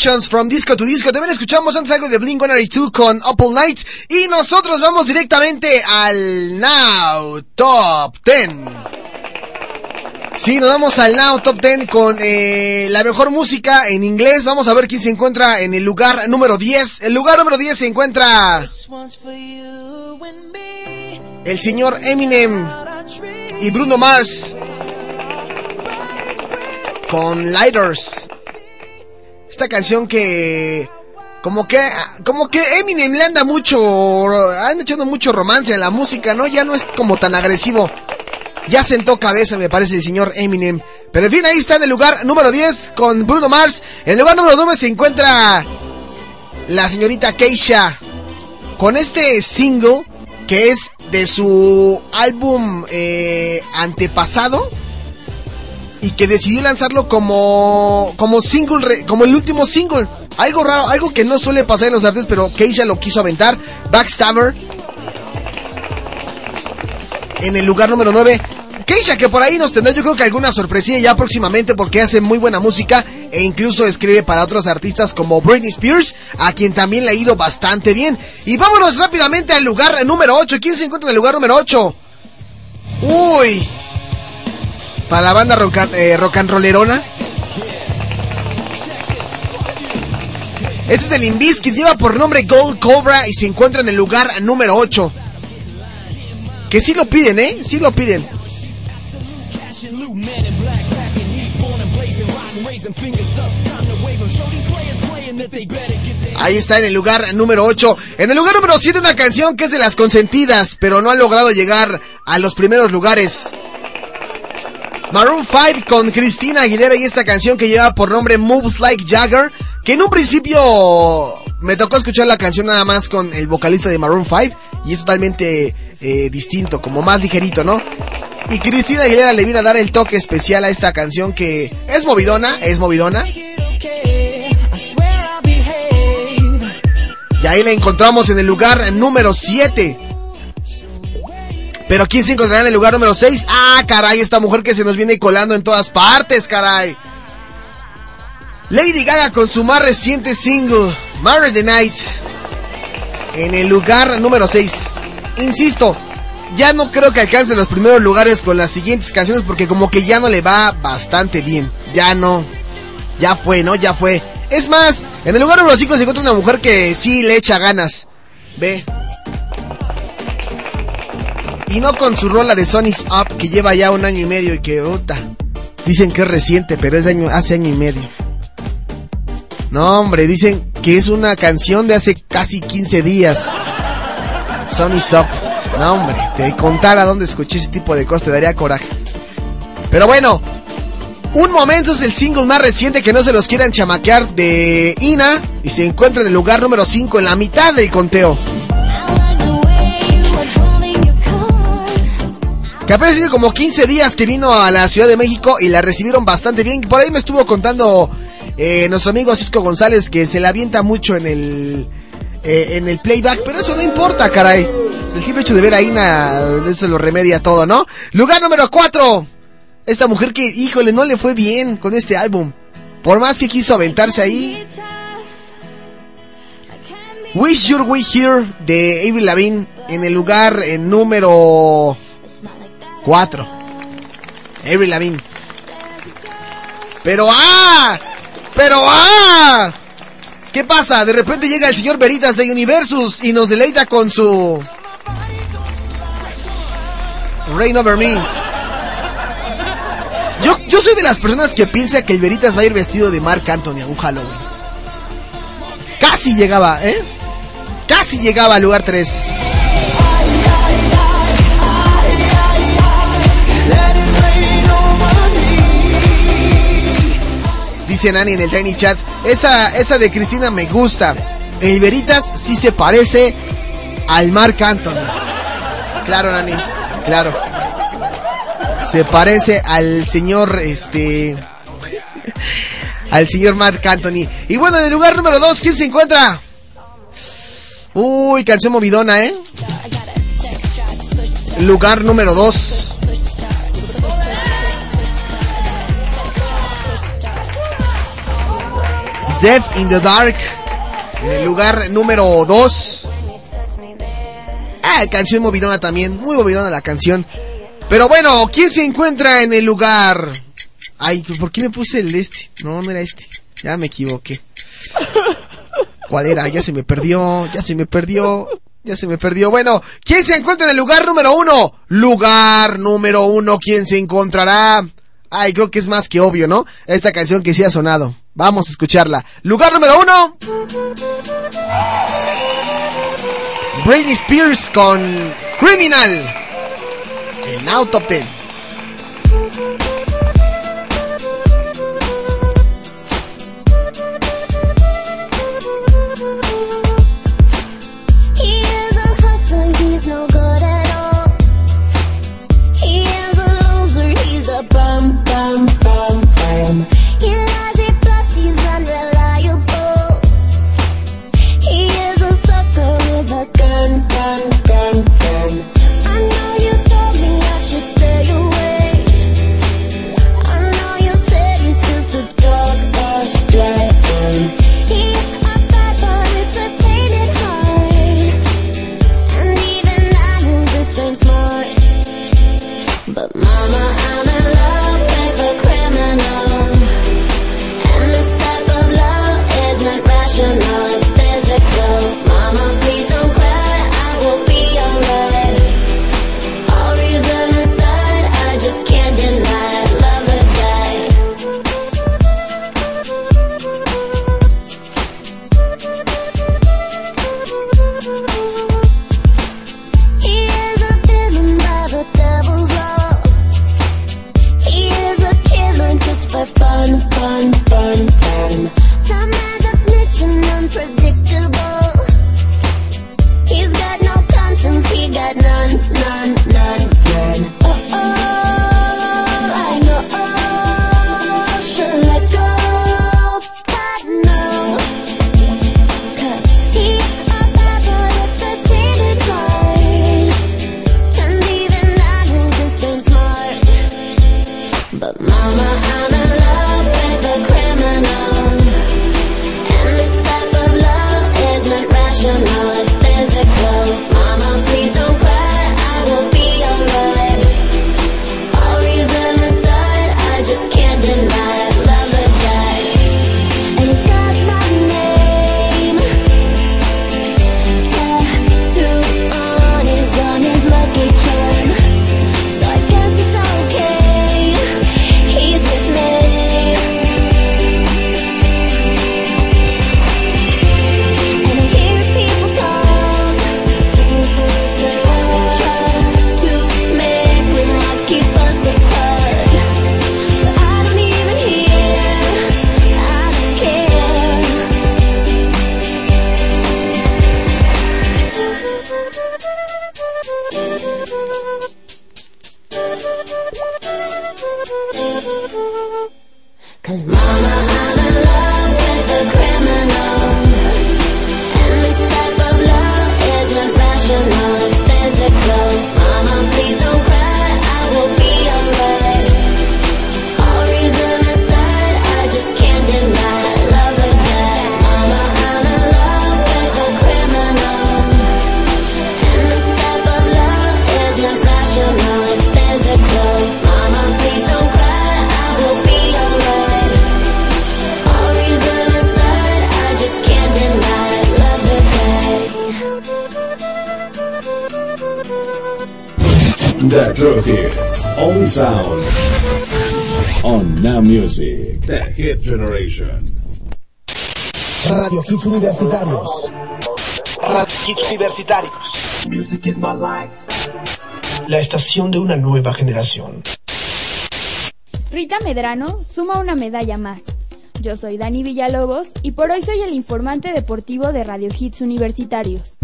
From Disco to Disco. También escuchamos antes algo de Blink-182 con Apple Night. Y nosotros vamos directamente al Now Top 10. Sí, nos vamos al Now Top 10 con eh, la mejor música en inglés. Vamos a ver quién se encuentra en el lugar número 10. El lugar número 10 se encuentra el señor Eminem y Bruno Mars con Lighters. Esta canción que como que como que Eminem le anda mucho han echado mucho romance en la música, ¿no? Ya no es como tan agresivo. Ya sentó cabeza, me parece, el señor Eminem. Pero en fin, ahí está en el lugar número 10 con Bruno Mars. En el lugar número 9 se encuentra la señorita Keisha con este single que es de su álbum eh, antepasado y que decidió lanzarlo como como single como el último single algo raro algo que no suele pasar en los artes pero Keisha lo quiso aventar Backstabber en el lugar número 9 Keisha que por ahí nos tendrá yo creo que alguna sorpresilla ya próximamente porque hace muy buena música e incluso escribe para otros artistas como Britney Spears, a quien también le ha ido bastante bien. Y vámonos rápidamente al lugar número 8. ¿Quién se encuentra en el lugar número 8? Uy. Para la banda rock, eh, rock and rollerona. Esto es de Limbiskit, lleva por nombre Gold Cobra y se encuentra en el lugar número 8. Que sí lo piden, ¿eh? Sí lo piden. Ahí está en el lugar número 8. En el lugar número 7 una canción que es de las consentidas, pero no ha logrado llegar a los primeros lugares. Maroon 5 con Cristina Aguilera y esta canción que lleva por nombre Moves Like Jagger, que en un principio me tocó escuchar la canción nada más con el vocalista de Maroon 5 y es totalmente eh, distinto, como más ligerito, ¿no? Y Cristina Aguilera le vino a dar el toque especial a esta canción que es movidona, es movidona. Y ahí la encontramos en el lugar número 7. Pero ¿quién se encontrará en el lugar número 6? Ah, caray, esta mujer que se nos viene colando en todas partes, caray. Lady Gaga con su más reciente single, Marry the Night. En el lugar número 6. Insisto, ya no creo que alcance los primeros lugares con las siguientes canciones porque como que ya no le va bastante bien. Ya no. Ya fue, ¿no? Ya fue. Es más, en el lugar número 5 se encuentra una mujer que sí le echa ganas. Ve. Y no con su rola de Sony's Up que lleva ya un año y medio y que, puta, dicen que es reciente, pero es año, hace año y medio. No, hombre, dicen que es una canción de hace casi 15 días. Sony's Up. No, hombre, te contara dónde escuché ese tipo de cosas, te daría coraje. Pero bueno, un momento es el single más reciente que no se los quieran chamaquear de Ina y se encuentra en el lugar número 5 en la mitad del conteo. Que apenas tiene como 15 días que vino a la Ciudad de México y la recibieron bastante bien. Por ahí me estuvo contando eh, nuestro amigo Cisco González que se la avienta mucho en el eh, en el playback, pero eso no importa, caray. El simple hecho de ver a Ina, eso lo remedia todo, ¿no? Lugar número 4. Esta mujer que, híjole, no le fue bien con este álbum. Por más que quiso aventarse ahí. Wish Your Way Here de Avril Lavigne en el lugar eh, número 4. Avril Lavigne. Pero ¡ah! Pero ¡ah! ¿Qué pasa? De repente llega el señor Veritas de Universus y nos deleita con su Reign Over Me. Yo, yo soy de las personas que piensa que el Veritas va a ir vestido de Mark Anthony a un Halloween. Casi llegaba, ¿eh? Casi llegaba al lugar 3. Dice Nani en el Tiny Chat. Esa, esa de Cristina me gusta. El Veritas sí se parece al Mark Anthony. Claro, Nani. Claro. Se parece al señor, este... al señor Mark Anthony. Y bueno, en el lugar número 2, ¿quién se encuentra? Uy, canción movidona, ¿eh? Lugar número 2. Death in the Dark. En el lugar número 2. Ah, canción movidona también. Muy movidona la canción. Pero bueno, ¿quién se encuentra en el lugar? Ay, ¿por qué me puse el este? No, no era este. Ya me equivoqué. ¿Cuál era? Ya se me perdió, ya se me perdió, ya se me perdió. Bueno, ¿quién se encuentra en el lugar número uno? Lugar número uno, ¿quién se encontrará? Ay, creo que es más que obvio, ¿no? Esta canción que sí ha sonado. Vamos a escucharla. Lugar número uno. Britney Spears con Criminal. En Out. Radio Hits Universitarios. Radio Hits Universitarios. Music is my life. La estación de una nueva generación. Rita Medrano suma una medalla más. Yo soy Dani Villalobos y por hoy soy el informante deportivo de Radio Hits Universitarios.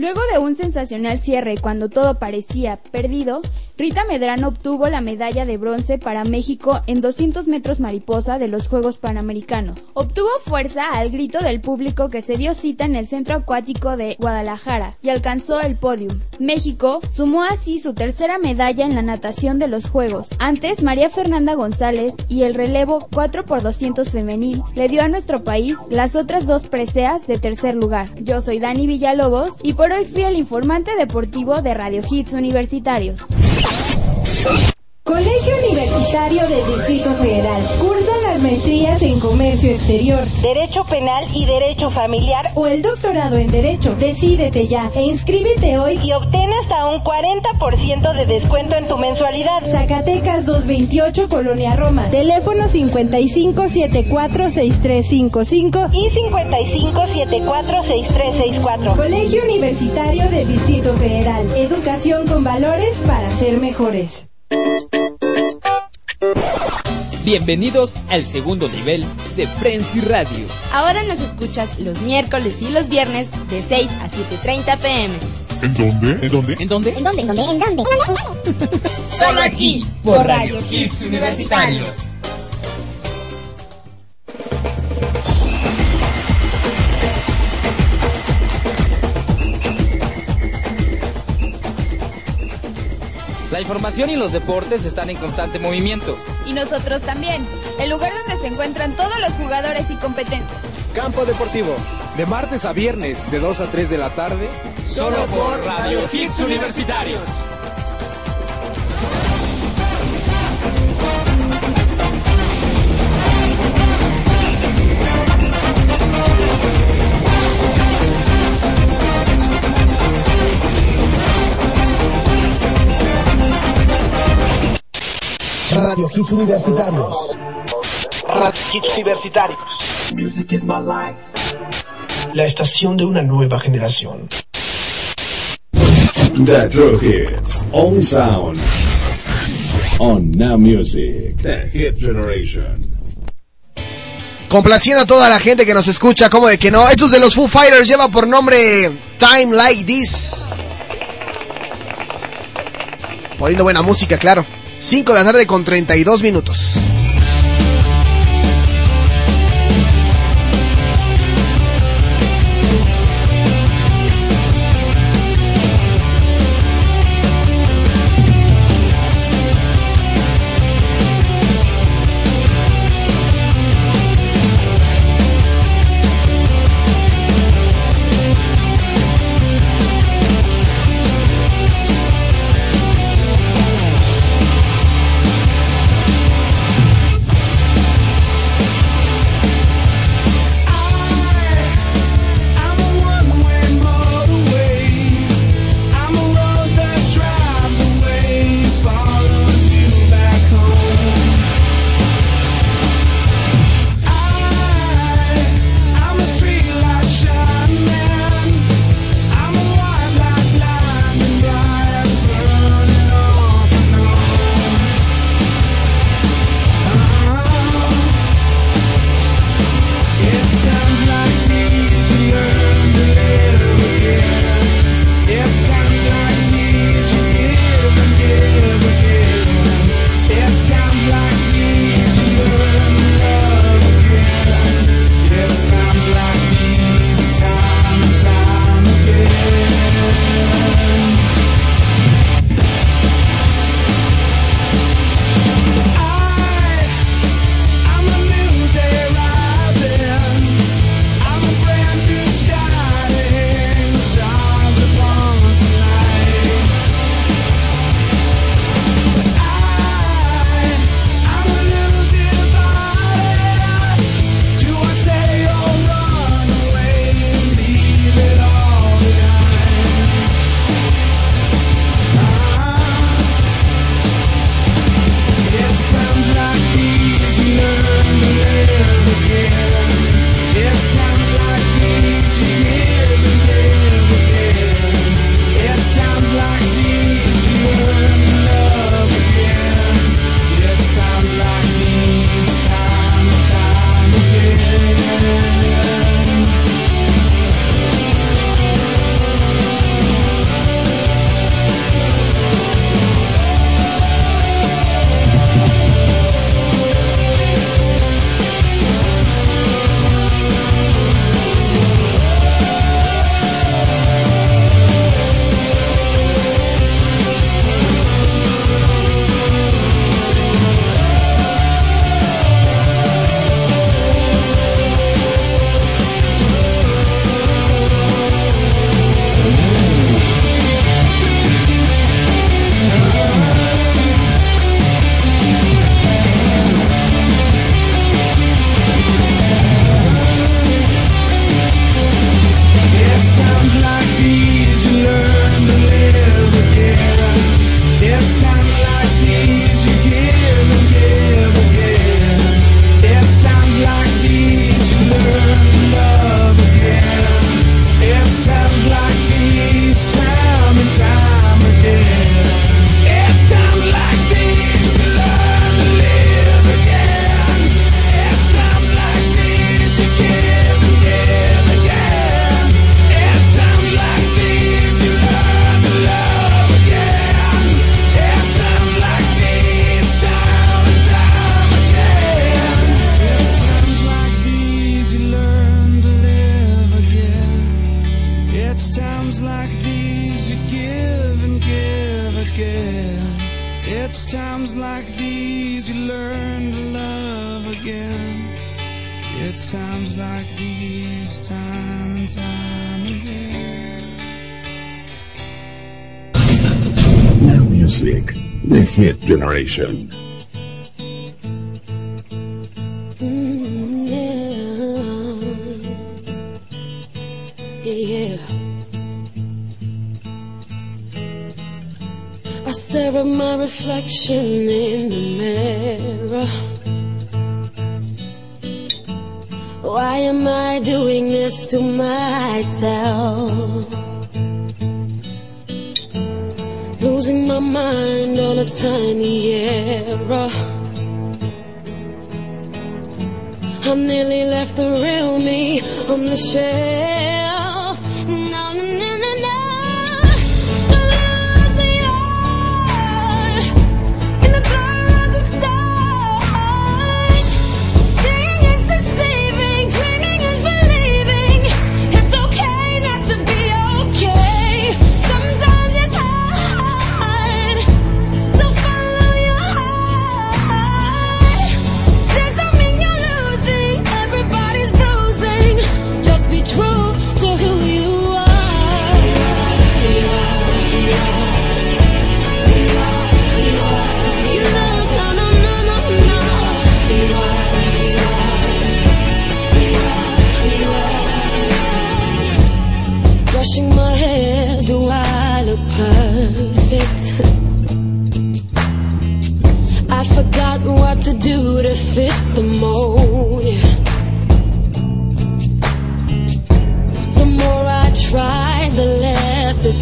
Luego de un sensacional cierre cuando todo parecía perdido, Rita Medrano obtuvo la medalla de bronce para México en 200 metros mariposa de los Juegos Panamericanos. Obtuvo fuerza al grito del público que se dio cita en el Centro Acuático de Guadalajara y alcanzó el podium. México sumó así su tercera medalla en la natación de los Juegos. Antes, María Fernanda González y el relevo 4x200 femenil le dio a nuestro país las otras dos preseas de tercer lugar. Yo soy Dani Villalobos y por hoy fui el informante deportivo de Radio Hits Universitarios. Colegio Universitario del Distrito Federal. Cursan las maestrías en Comercio Exterior. Derecho Penal y Derecho Familiar. O el doctorado en Derecho. Decídete ya e inscríbete hoy. Y obtén hasta un 40% de descuento en tu mensualidad. Zacatecas 228, Colonia Roma. Teléfono 55746355 y 55746364. Colegio Universitario del Distrito Federal. Educación con valores para ser mejores. Bienvenidos al segundo nivel de Frenzy Radio. Ahora nos escuchas los miércoles y los viernes de 6 a 7.30 pm. ¿En dónde? ¿En dónde? ¿En dónde? ¿En dónde? ¿En dónde? ¿En dónde? Solo aquí, por Radio Hits Universitarios. La información y los deportes están en constante movimiento. Y nosotros también, el lugar donde se encuentran todos los jugadores y competentes. Campo Deportivo, de martes a viernes, de 2 a 3 de la tarde, solo por Radio Hits Universitarios. Radio Hits Universitarios. Radio Hits Universitarios. Music is my life. La estación de una nueva generación. The True Hits. Only sound. On Now Music. The Hit Generation. Complaciendo a toda la gente que nos escucha, como de que no. Estos de los Foo Fighters lleva por nombre Time Like This. Poniendo buena música, claro. 5 de la tarde con 32 minutos.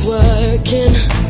Working.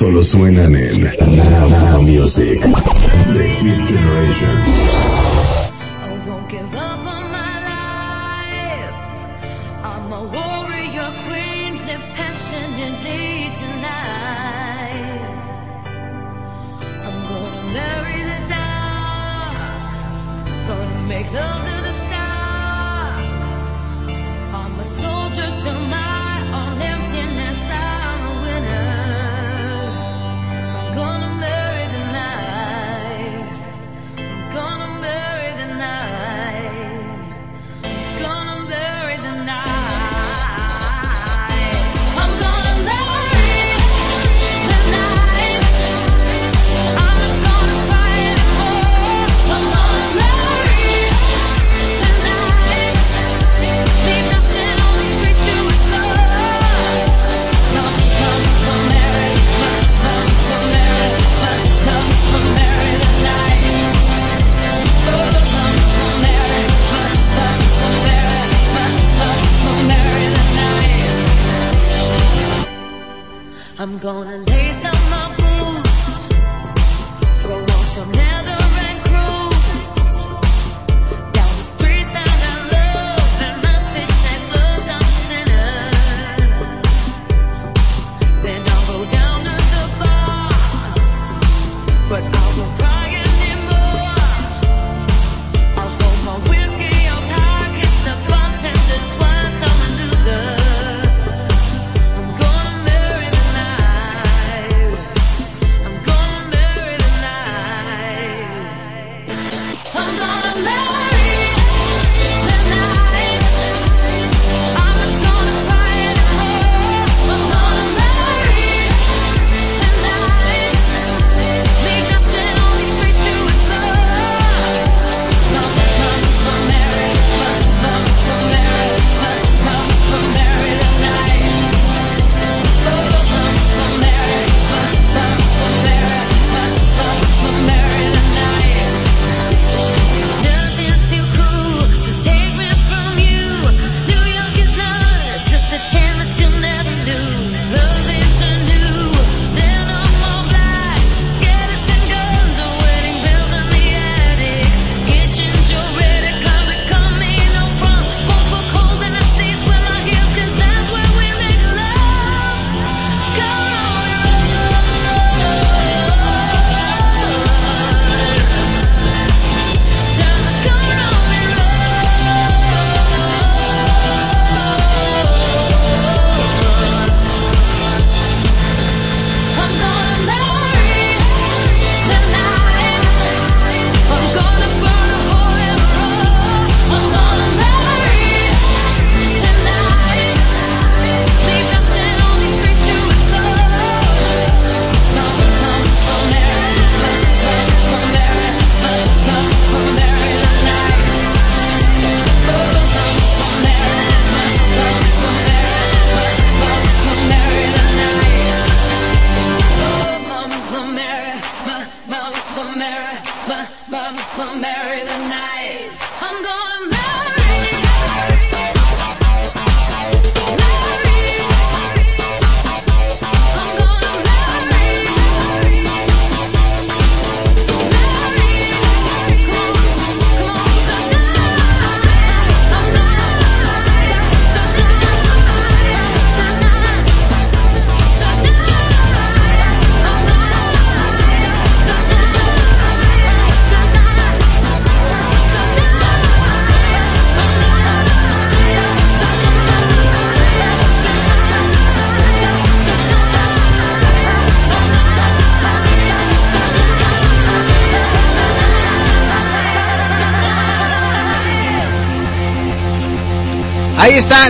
Solo suenan en Now, Music,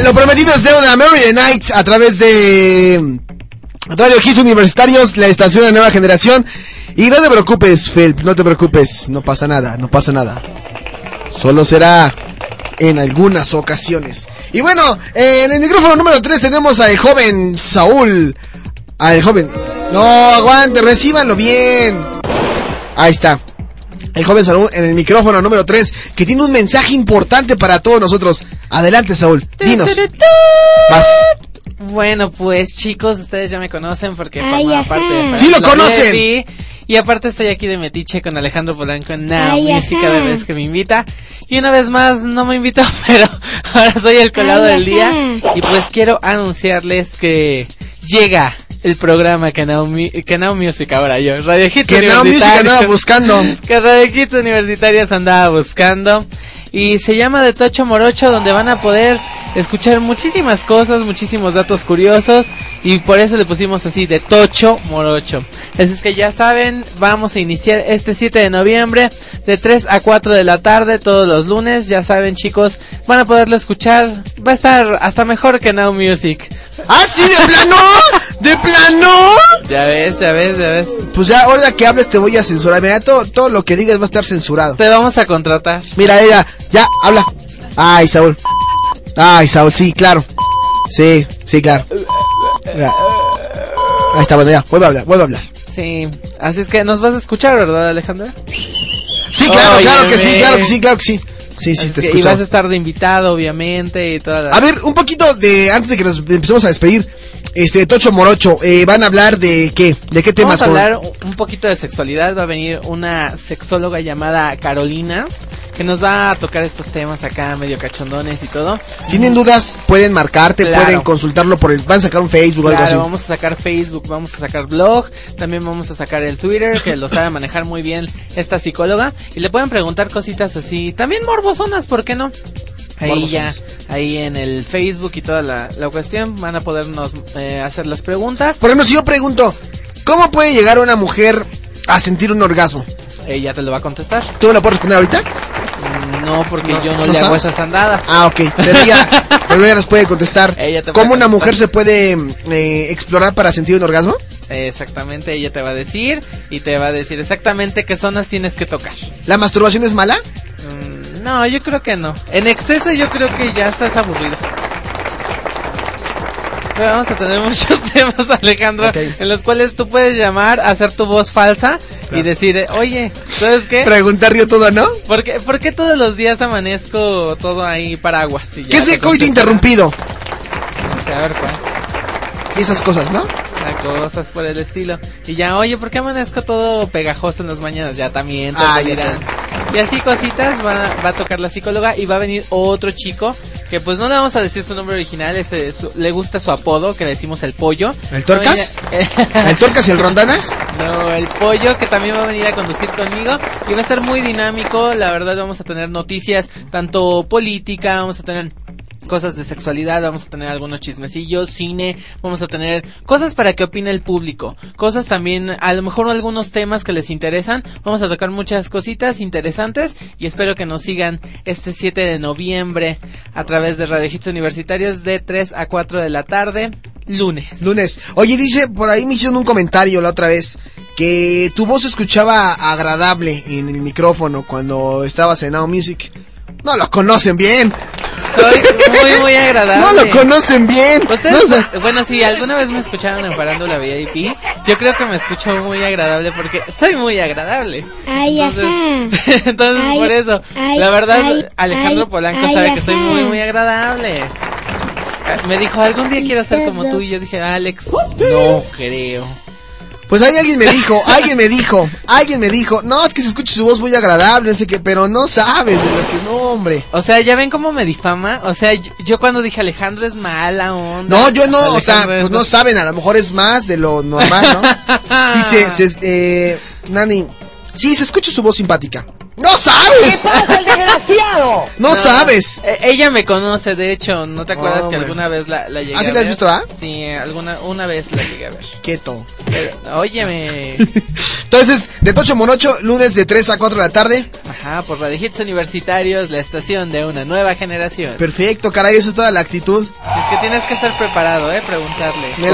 lo prometido es deuda. Mary the Night a través de Radio Hits Universitarios, la estación de nueva generación. Y no te preocupes, Felp, no te preocupes, no pasa nada, no pasa nada. Solo será en algunas ocasiones. Y bueno, eh, en el micrófono número 3 tenemos al joven Saúl. Al joven. No, aguante, recíbanlo bien. Ahí está. El joven Saúl en el micrófono número 3, que tiene un mensaje importante para todos nosotros. Adelante, Saúl, dinos. Vas. Bueno, pues chicos, ustedes ya me conocen porque Ay, ajá. parte de Sí, lo conocen. Y aparte estoy aquí de metiche con Alejandro Polanco en Now Ay, Music ajá. cada vez que me invita. Y una vez más no me invitó, pero ahora soy el colado Ay, del día. ajá. Y pues quiero anunciarles que llega el programa que Now, Mi- que Now Music ahora yo. Radio Hits Que Now Music andaba buscando. que Radio Hits Universitarios andaba buscando. Y se llama De Tocho Morocho, donde van a poder escuchar muchísimas cosas, muchísimos datos curiosos. Y por eso le pusimos así, De Tocho Morocho. Así es que ya saben, vamos a iniciar este 7 de noviembre, de 3 a 4 de la tarde, todos los lunes. Ya saben, chicos, van a poderlo escuchar. Va a estar hasta mejor que Now Music. ¡Ah, sí, de plano! ¡De plano! Ya ves, ya ves, ya ves. Pues ya, ahora que hables te voy a censurar. Mira, todo, todo lo que digas va a estar censurado. Te vamos a contratar. Mira, ella, ya, habla. Ay, Saúl. Ay, Saúl, sí, claro. Sí, sí, claro. Ahí está, bueno, ya, vuelve a hablar, vuelve a hablar. Sí, así es que nos vas a escuchar, ¿verdad, Alejandro? Sí, claro, claro que sí, claro que sí, claro que sí. Sí, sí, Así te escucho. Y vas a estar de invitado, obviamente, y toda la... A ver, un poquito de, antes de que nos empecemos a despedir, este Tocho Morocho, eh, van a hablar de qué, de qué temas. Vamos a hablar un poquito de sexualidad. Va a venir una sexóloga llamada Carolina que nos va a tocar estos temas acá medio cachondones y todo. Tienen dudas, pueden marcarte, Claro. pueden consultarlo por el, van a sacar un Facebook o algo Claro, así. vamos a sacar Facebook, vamos a sacar blog, también vamos a sacar el Twitter, que lo sabe manejar muy bien esta psicóloga, y le pueden preguntar cositas así, también morbosonas, ¿por qué no? Ahí ya, ahí en el Facebook y toda la, la cuestión, van a podernos eh, hacer las preguntas. Por ejemplo, si yo pregunto, ¿cómo puede llegar una mujer a sentir un orgasmo? Ella te lo va a contestar. ¿Tú me la puedes responder ahorita? No, porque No, yo no, ¿no le hago esas andadas. Ah, ok. Pero ella, pero ella nos puede contestar. Ella te ¿Cómo una mujer se puede eh, explorar para sentir un orgasmo? Exactamente, ella te va a decir y te va a decir exactamente qué zonas tienes que tocar. ¿La masturbación es mala? No, yo creo que no. En exceso yo creo que ya estás aburrido. Pero vamos a tener muchos temas, Alejandro, en los cuales tú puedes llamar, hacer tu voz falsa y decir, oye, ¿sabes qué? Preguntar yo todo, ¿no? ¿Por qué, por qué todos los días amanezco todo ahí paraguas? Y ya ¿Qué es el coito interrumpido? No sé, a ver cuál. Y esas cosas, ¿no? Cosas por el estilo. Y ya, oye, ¿por qué amanezco todo pegajoso en las mañanas? Ya también. te Ah, dirán. Y así cositas va, va a tocar la psicóloga y va a venir otro chico que pues no le vamos a decir su nombre original, ese, su- le gusta su apodo, que le decimos el pollo. ¿El Torcas? ¿El Torcas y el Rondanas? No, el pollo que también va a venir a conducir conmigo y va a estar muy dinámico. La verdad vamos a tener noticias tanto política, vamos a tener cosas de sexualidad, vamos a tener algunos chismecillos, cine, vamos a tener cosas para que opine el público, cosas también, a lo mejor algunos temas que les interesan, vamos a tocar muchas cositas interesantes y espero que nos sigan este 7 de noviembre a través de Radio Hits Universitarios de 3 a 4 de la tarde, lunes. Lunes. Oye, dice, por ahí me hicieron un comentario la otra vez que tu voz escuchaba agradable en el micrófono cuando estabas en Now Music. No lo conocen bien. Soy muy, muy agradable. No lo conocen bien. Ustedes, No, o sea- bueno, si alguna vez me escucharon en Farándula VIP, yo creo que me escucho muy agradable porque soy muy agradable. Ay, entonces, entonces Ay, por eso, ay, la verdad, ay, Alejandro Polanco ay, sabe que soy muy, muy agradable. Ah, Me dijo, algún día quiero ser como tú y yo dije, Alex, no creo. Pues ahí alguien me dijo, alguien me dijo, alguien me dijo, no, es que se escucha su voz muy agradable, no sé qué, pero no sabes de lo que no, hombre. O sea, ¿ya ven cómo me difama? O sea, yo, yo cuando dije Alejandro es mala onda. No, yo no, o sea, es pues no saben, a lo mejor es más de lo normal, ¿no? Dice, se, eh, Nani, sí, se escucha su voz simpática. ¡No sabes! desgraciado? No sabes. Eh, ella me conoce, de hecho, ¿no te acuerdas que Hombre. alguna vez la, la llegué ¿Ah, sí a la has ver? visto, ah? Sí, alguna, una vez la llegué a ver. Quieto. Pero, óyeme. Entonces, de Tocho Monocho, lunes de 3 a 4 de la tarde. Ajá, por Radio Hits Universitarios, la estación de una nueva generación. Perfecto, caray, eso es toda la actitud. Es que tienes que estar preparado, ¿eh? Preguntarle. Me.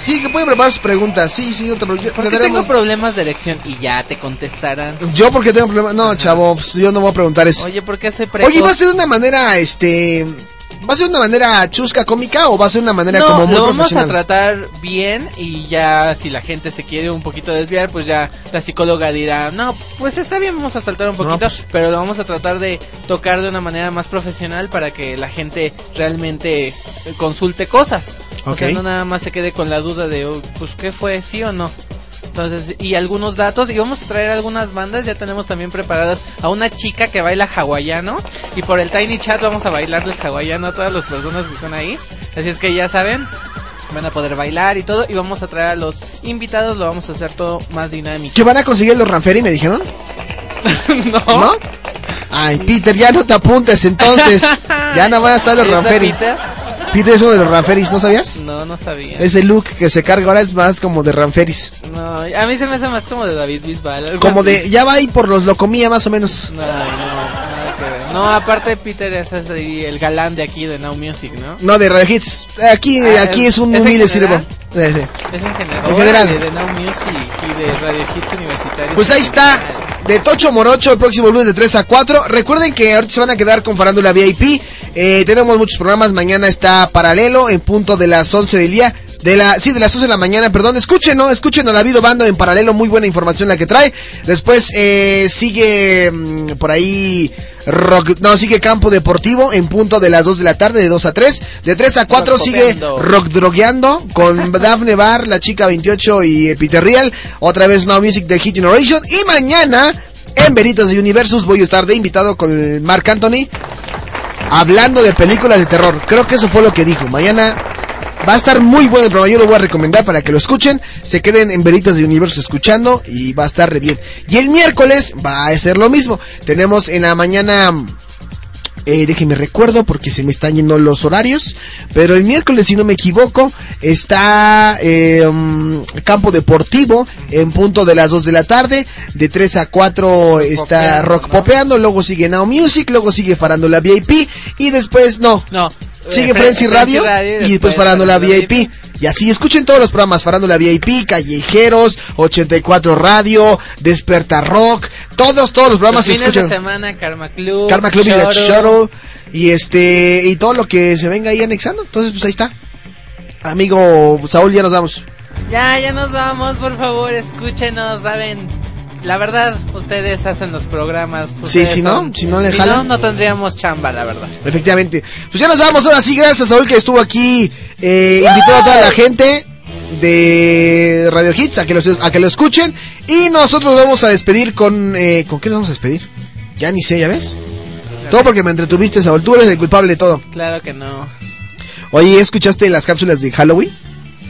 Sí, que pueden preparar sus preguntas. Sí, sí, no te preocupes. ¿Por qué tengo problemas de erección? Y ya te contestarán. Yo porque tengo problemas. No, chavo, pues, yo no voy a preguntar eso. Oye, ¿por qué soy precoz? Oye, ¿va a ser de una manera, este... ¿Va a ser una manera chusca, cómica o va a ser una manera no, como muy lo vamos a tratar bien y ya si la gente se quiere un poquito desviar, pues ya la psicóloga dirá, no, pues está bien, vamos a saltar un poquito, pues. pero lo vamos a tratar de tocar de una manera más profesional para que la gente realmente consulte cosas. O sea, no nada más se quede con la duda de, "Oh, pues, ¿qué fue? ¿Sí o no? Entonces, y algunos datos, y vamos a traer algunas bandas, ya tenemos también preparadas a una chica que baila hawaiano, y por el Tiny Chat vamos a bailarles hawaiano a todas las personas que están ahí, así es que ya saben, van a poder bailar y todo, y vamos a traer a los invitados, lo vamos a hacer todo más dinámico. ¿Que van a conseguir los Ranferi, me dijeron? ¿No? ¿No? Ay, Peter, ya no te apuntes entonces. ya no van a estar los ¿Es de Ranferi. Peter? Peter es uno de los Ranferis, ¿no sabías? No, no sabía. Ese look que se carga ahora es más como de Ranferis. No, a mí se me hace más como de David Bisbal. Como así. de, ya va ahí por los locomía más o menos. Ay, no, nada que ver. No, aparte Peter es así, el galán de aquí de Now Music, ¿no? No, de Radio Hits. Aquí, Ah, aquí ¿es- es un humilde sirvo. Sí, sí. Es en general. En general. Órale, de Now Music y de Radio Hits Universitarios. Pues ahí está, de Tocho Morocho, el próximo lunes de 3 a 4. Recuerden que ahorita se van a quedar con Farándula VIP. Eh, tenemos muchos programas, mañana está paralelo en punto de las 11 del día. De la, sí, de las 11 de la mañana, perdón. Escuchen, ¿no? Escuchen a David Obando en paralelo, muy buena información la que trae. Después eh, sigue mm, por ahí Rock, no, sigue Campo Deportivo en punto de las 2 de la tarde, de 2 a 3. De 3 a 4 Rock sigue. Rock Drogueando con Dafne Bar, La Chica 28 y Peter Real. Otra vez Now Music de Hit Generation. Y mañana, en Veritas de Universus, voy a estar de invitado con el Mark Anthony hablando de películas de terror. Creo que eso fue lo que dijo. Mañana va a estar muy bueno el programa. Yo lo voy a recomendar para que lo escuchen. Se queden en Veritas de Universo escuchando y va a estar re bien. Y el miércoles va a ser lo mismo. Tenemos en la mañana. Eh, déjenme recuerdo porque se me están yendo los horarios. Pero el miércoles, si no me equivoco, está eh, um, Campo Deportivo en punto de las 2 de la tarde. De 3 a 4 está Rock Popeando. Luego sigue Now Music. Luego sigue Farándula VIP. Y después, no. No. Sigue Frenzy Radio, Radio y después después Farándula VIP. Y así escuchen todos los programas, Farándula VIP, Callejeros, 84 Radio, Despertar Rock, todos, todos los programas Los fines de escuchan. semana, Karma Club. Karma Club y la y este, y todo lo que se venga ahí anexando. Entonces, pues ahí está. Amigo Saúl, ya nos vamos. Ya, ya nos vamos, por favor, escúchenos, saben. La verdad, ustedes hacen los programas. Sí, si no, son- si no le si jalan. no, no tendríamos chamba, la verdad. Efectivamente. Pues ya nos vamos, ahora sí, gracias a Saúl que estuvo aquí, eh, invitó a toda la gente de Radio Hits a que, los, a que lo escuchen. Y nosotros nos vamos a despedir con... Eh, ¿Con qué nos vamos a despedir? Ya ni sé, ¿ya ves? Todo porque me entretuviste, Saúl. Tú eres el culpable de todo. Claro que no. Oye, ¿escuchaste las cápsulas de Halloween?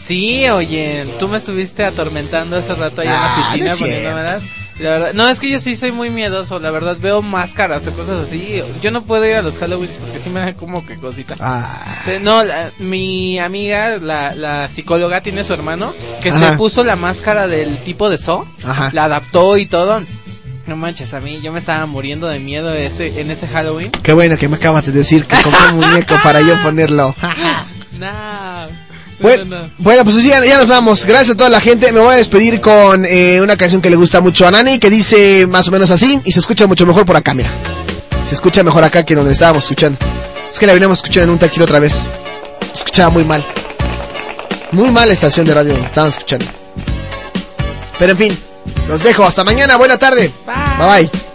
Sí, oye, tú me estuviste atormentando hace rato ahí en Ah, la piscina no. Y La verdad, no, es que yo sí soy muy miedoso, la verdad, veo máscaras o cosas así. Yo no puedo ir a los Halloween porque sí me da como que cosita. Ah. Eh, No, la- mi amiga, la, la psicóloga, tiene su hermano que Ajá. se puso la máscara del tipo de So, Ajá. la adaptó y todo. No manches, a mí yo me estaba muriendo de miedo ese, en ese Halloween. Qué bueno que me acabas de decir que compré un muñeco para yo ponerlo. No. Bueno, no, no. bueno, pues ya, ya nos vamos. Gracias a toda la gente. Me voy a despedir con eh, una canción que le gusta mucho a Nani, que dice más o menos así y se escucha mucho mejor por acá, mira. Se escucha mejor acá que donde estábamos escuchando. Es que la veníamos escuchando en un taxi otra vez. Se escuchaba muy mal. Muy mal la estación de radio donde estábamos escuchando. Pero en fin, los dejo. Hasta mañana. Buena tarde. bye. bye. The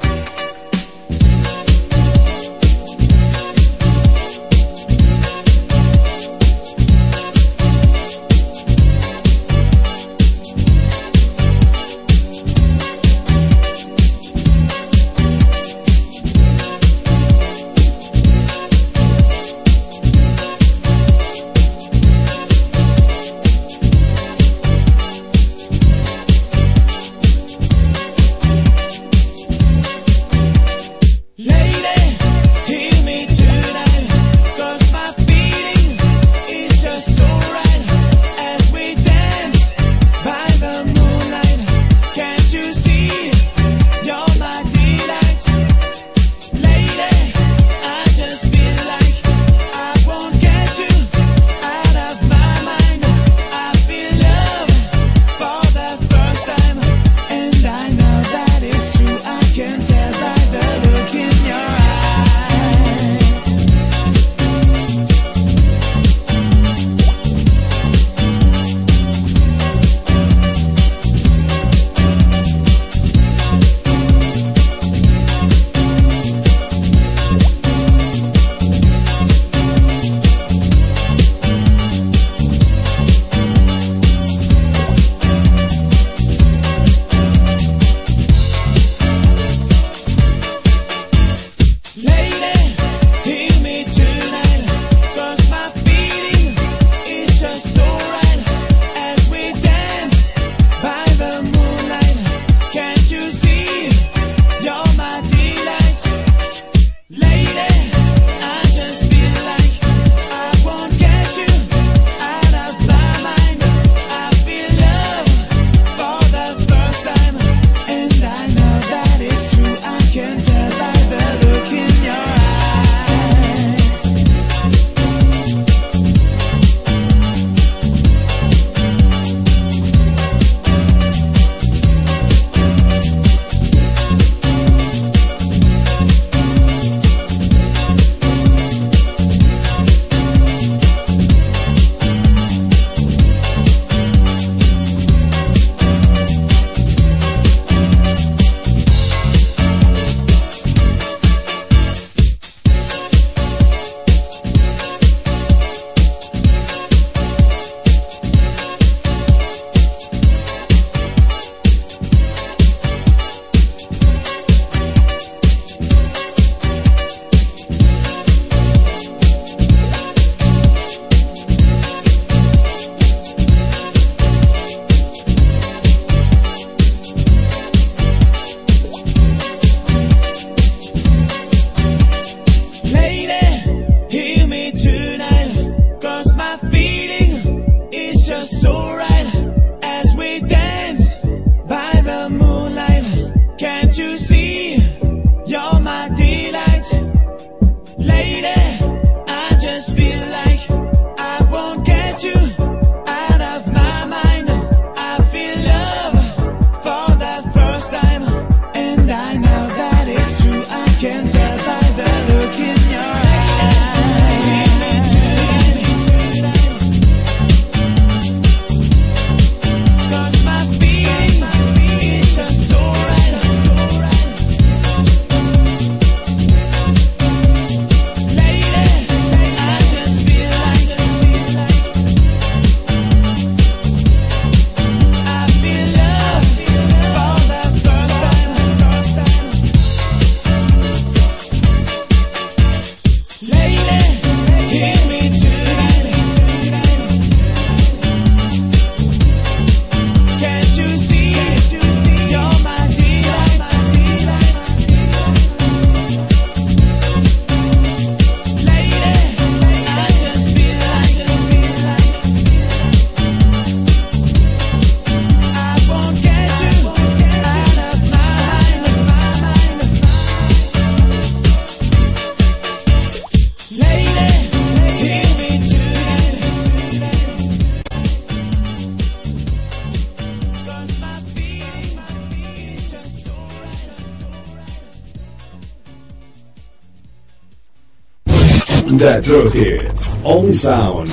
True Hits. Only sound.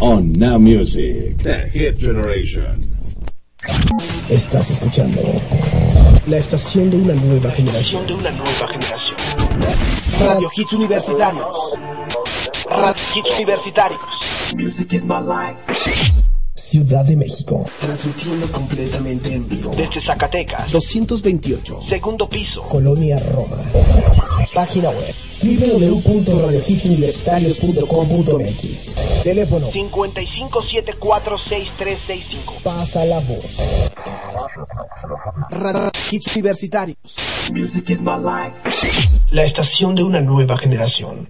On Now Music. The Hit Generation. Estás escuchando la estación de una nueva generación. de una nueva generación. Radio Hits Universitarios. Radio Hits Universitarios. Music is my life. Ciudad de México. Transmitiendo completamente en vivo. Desde Zacatecas. 228. Segundo piso. Colonia Roma. Página web www.radiohitsuniversitarios.com.mx Teléfono 55746365. Pasa la voz. Radio Hits Universitarios. Music is my life. La estación de una nueva generación.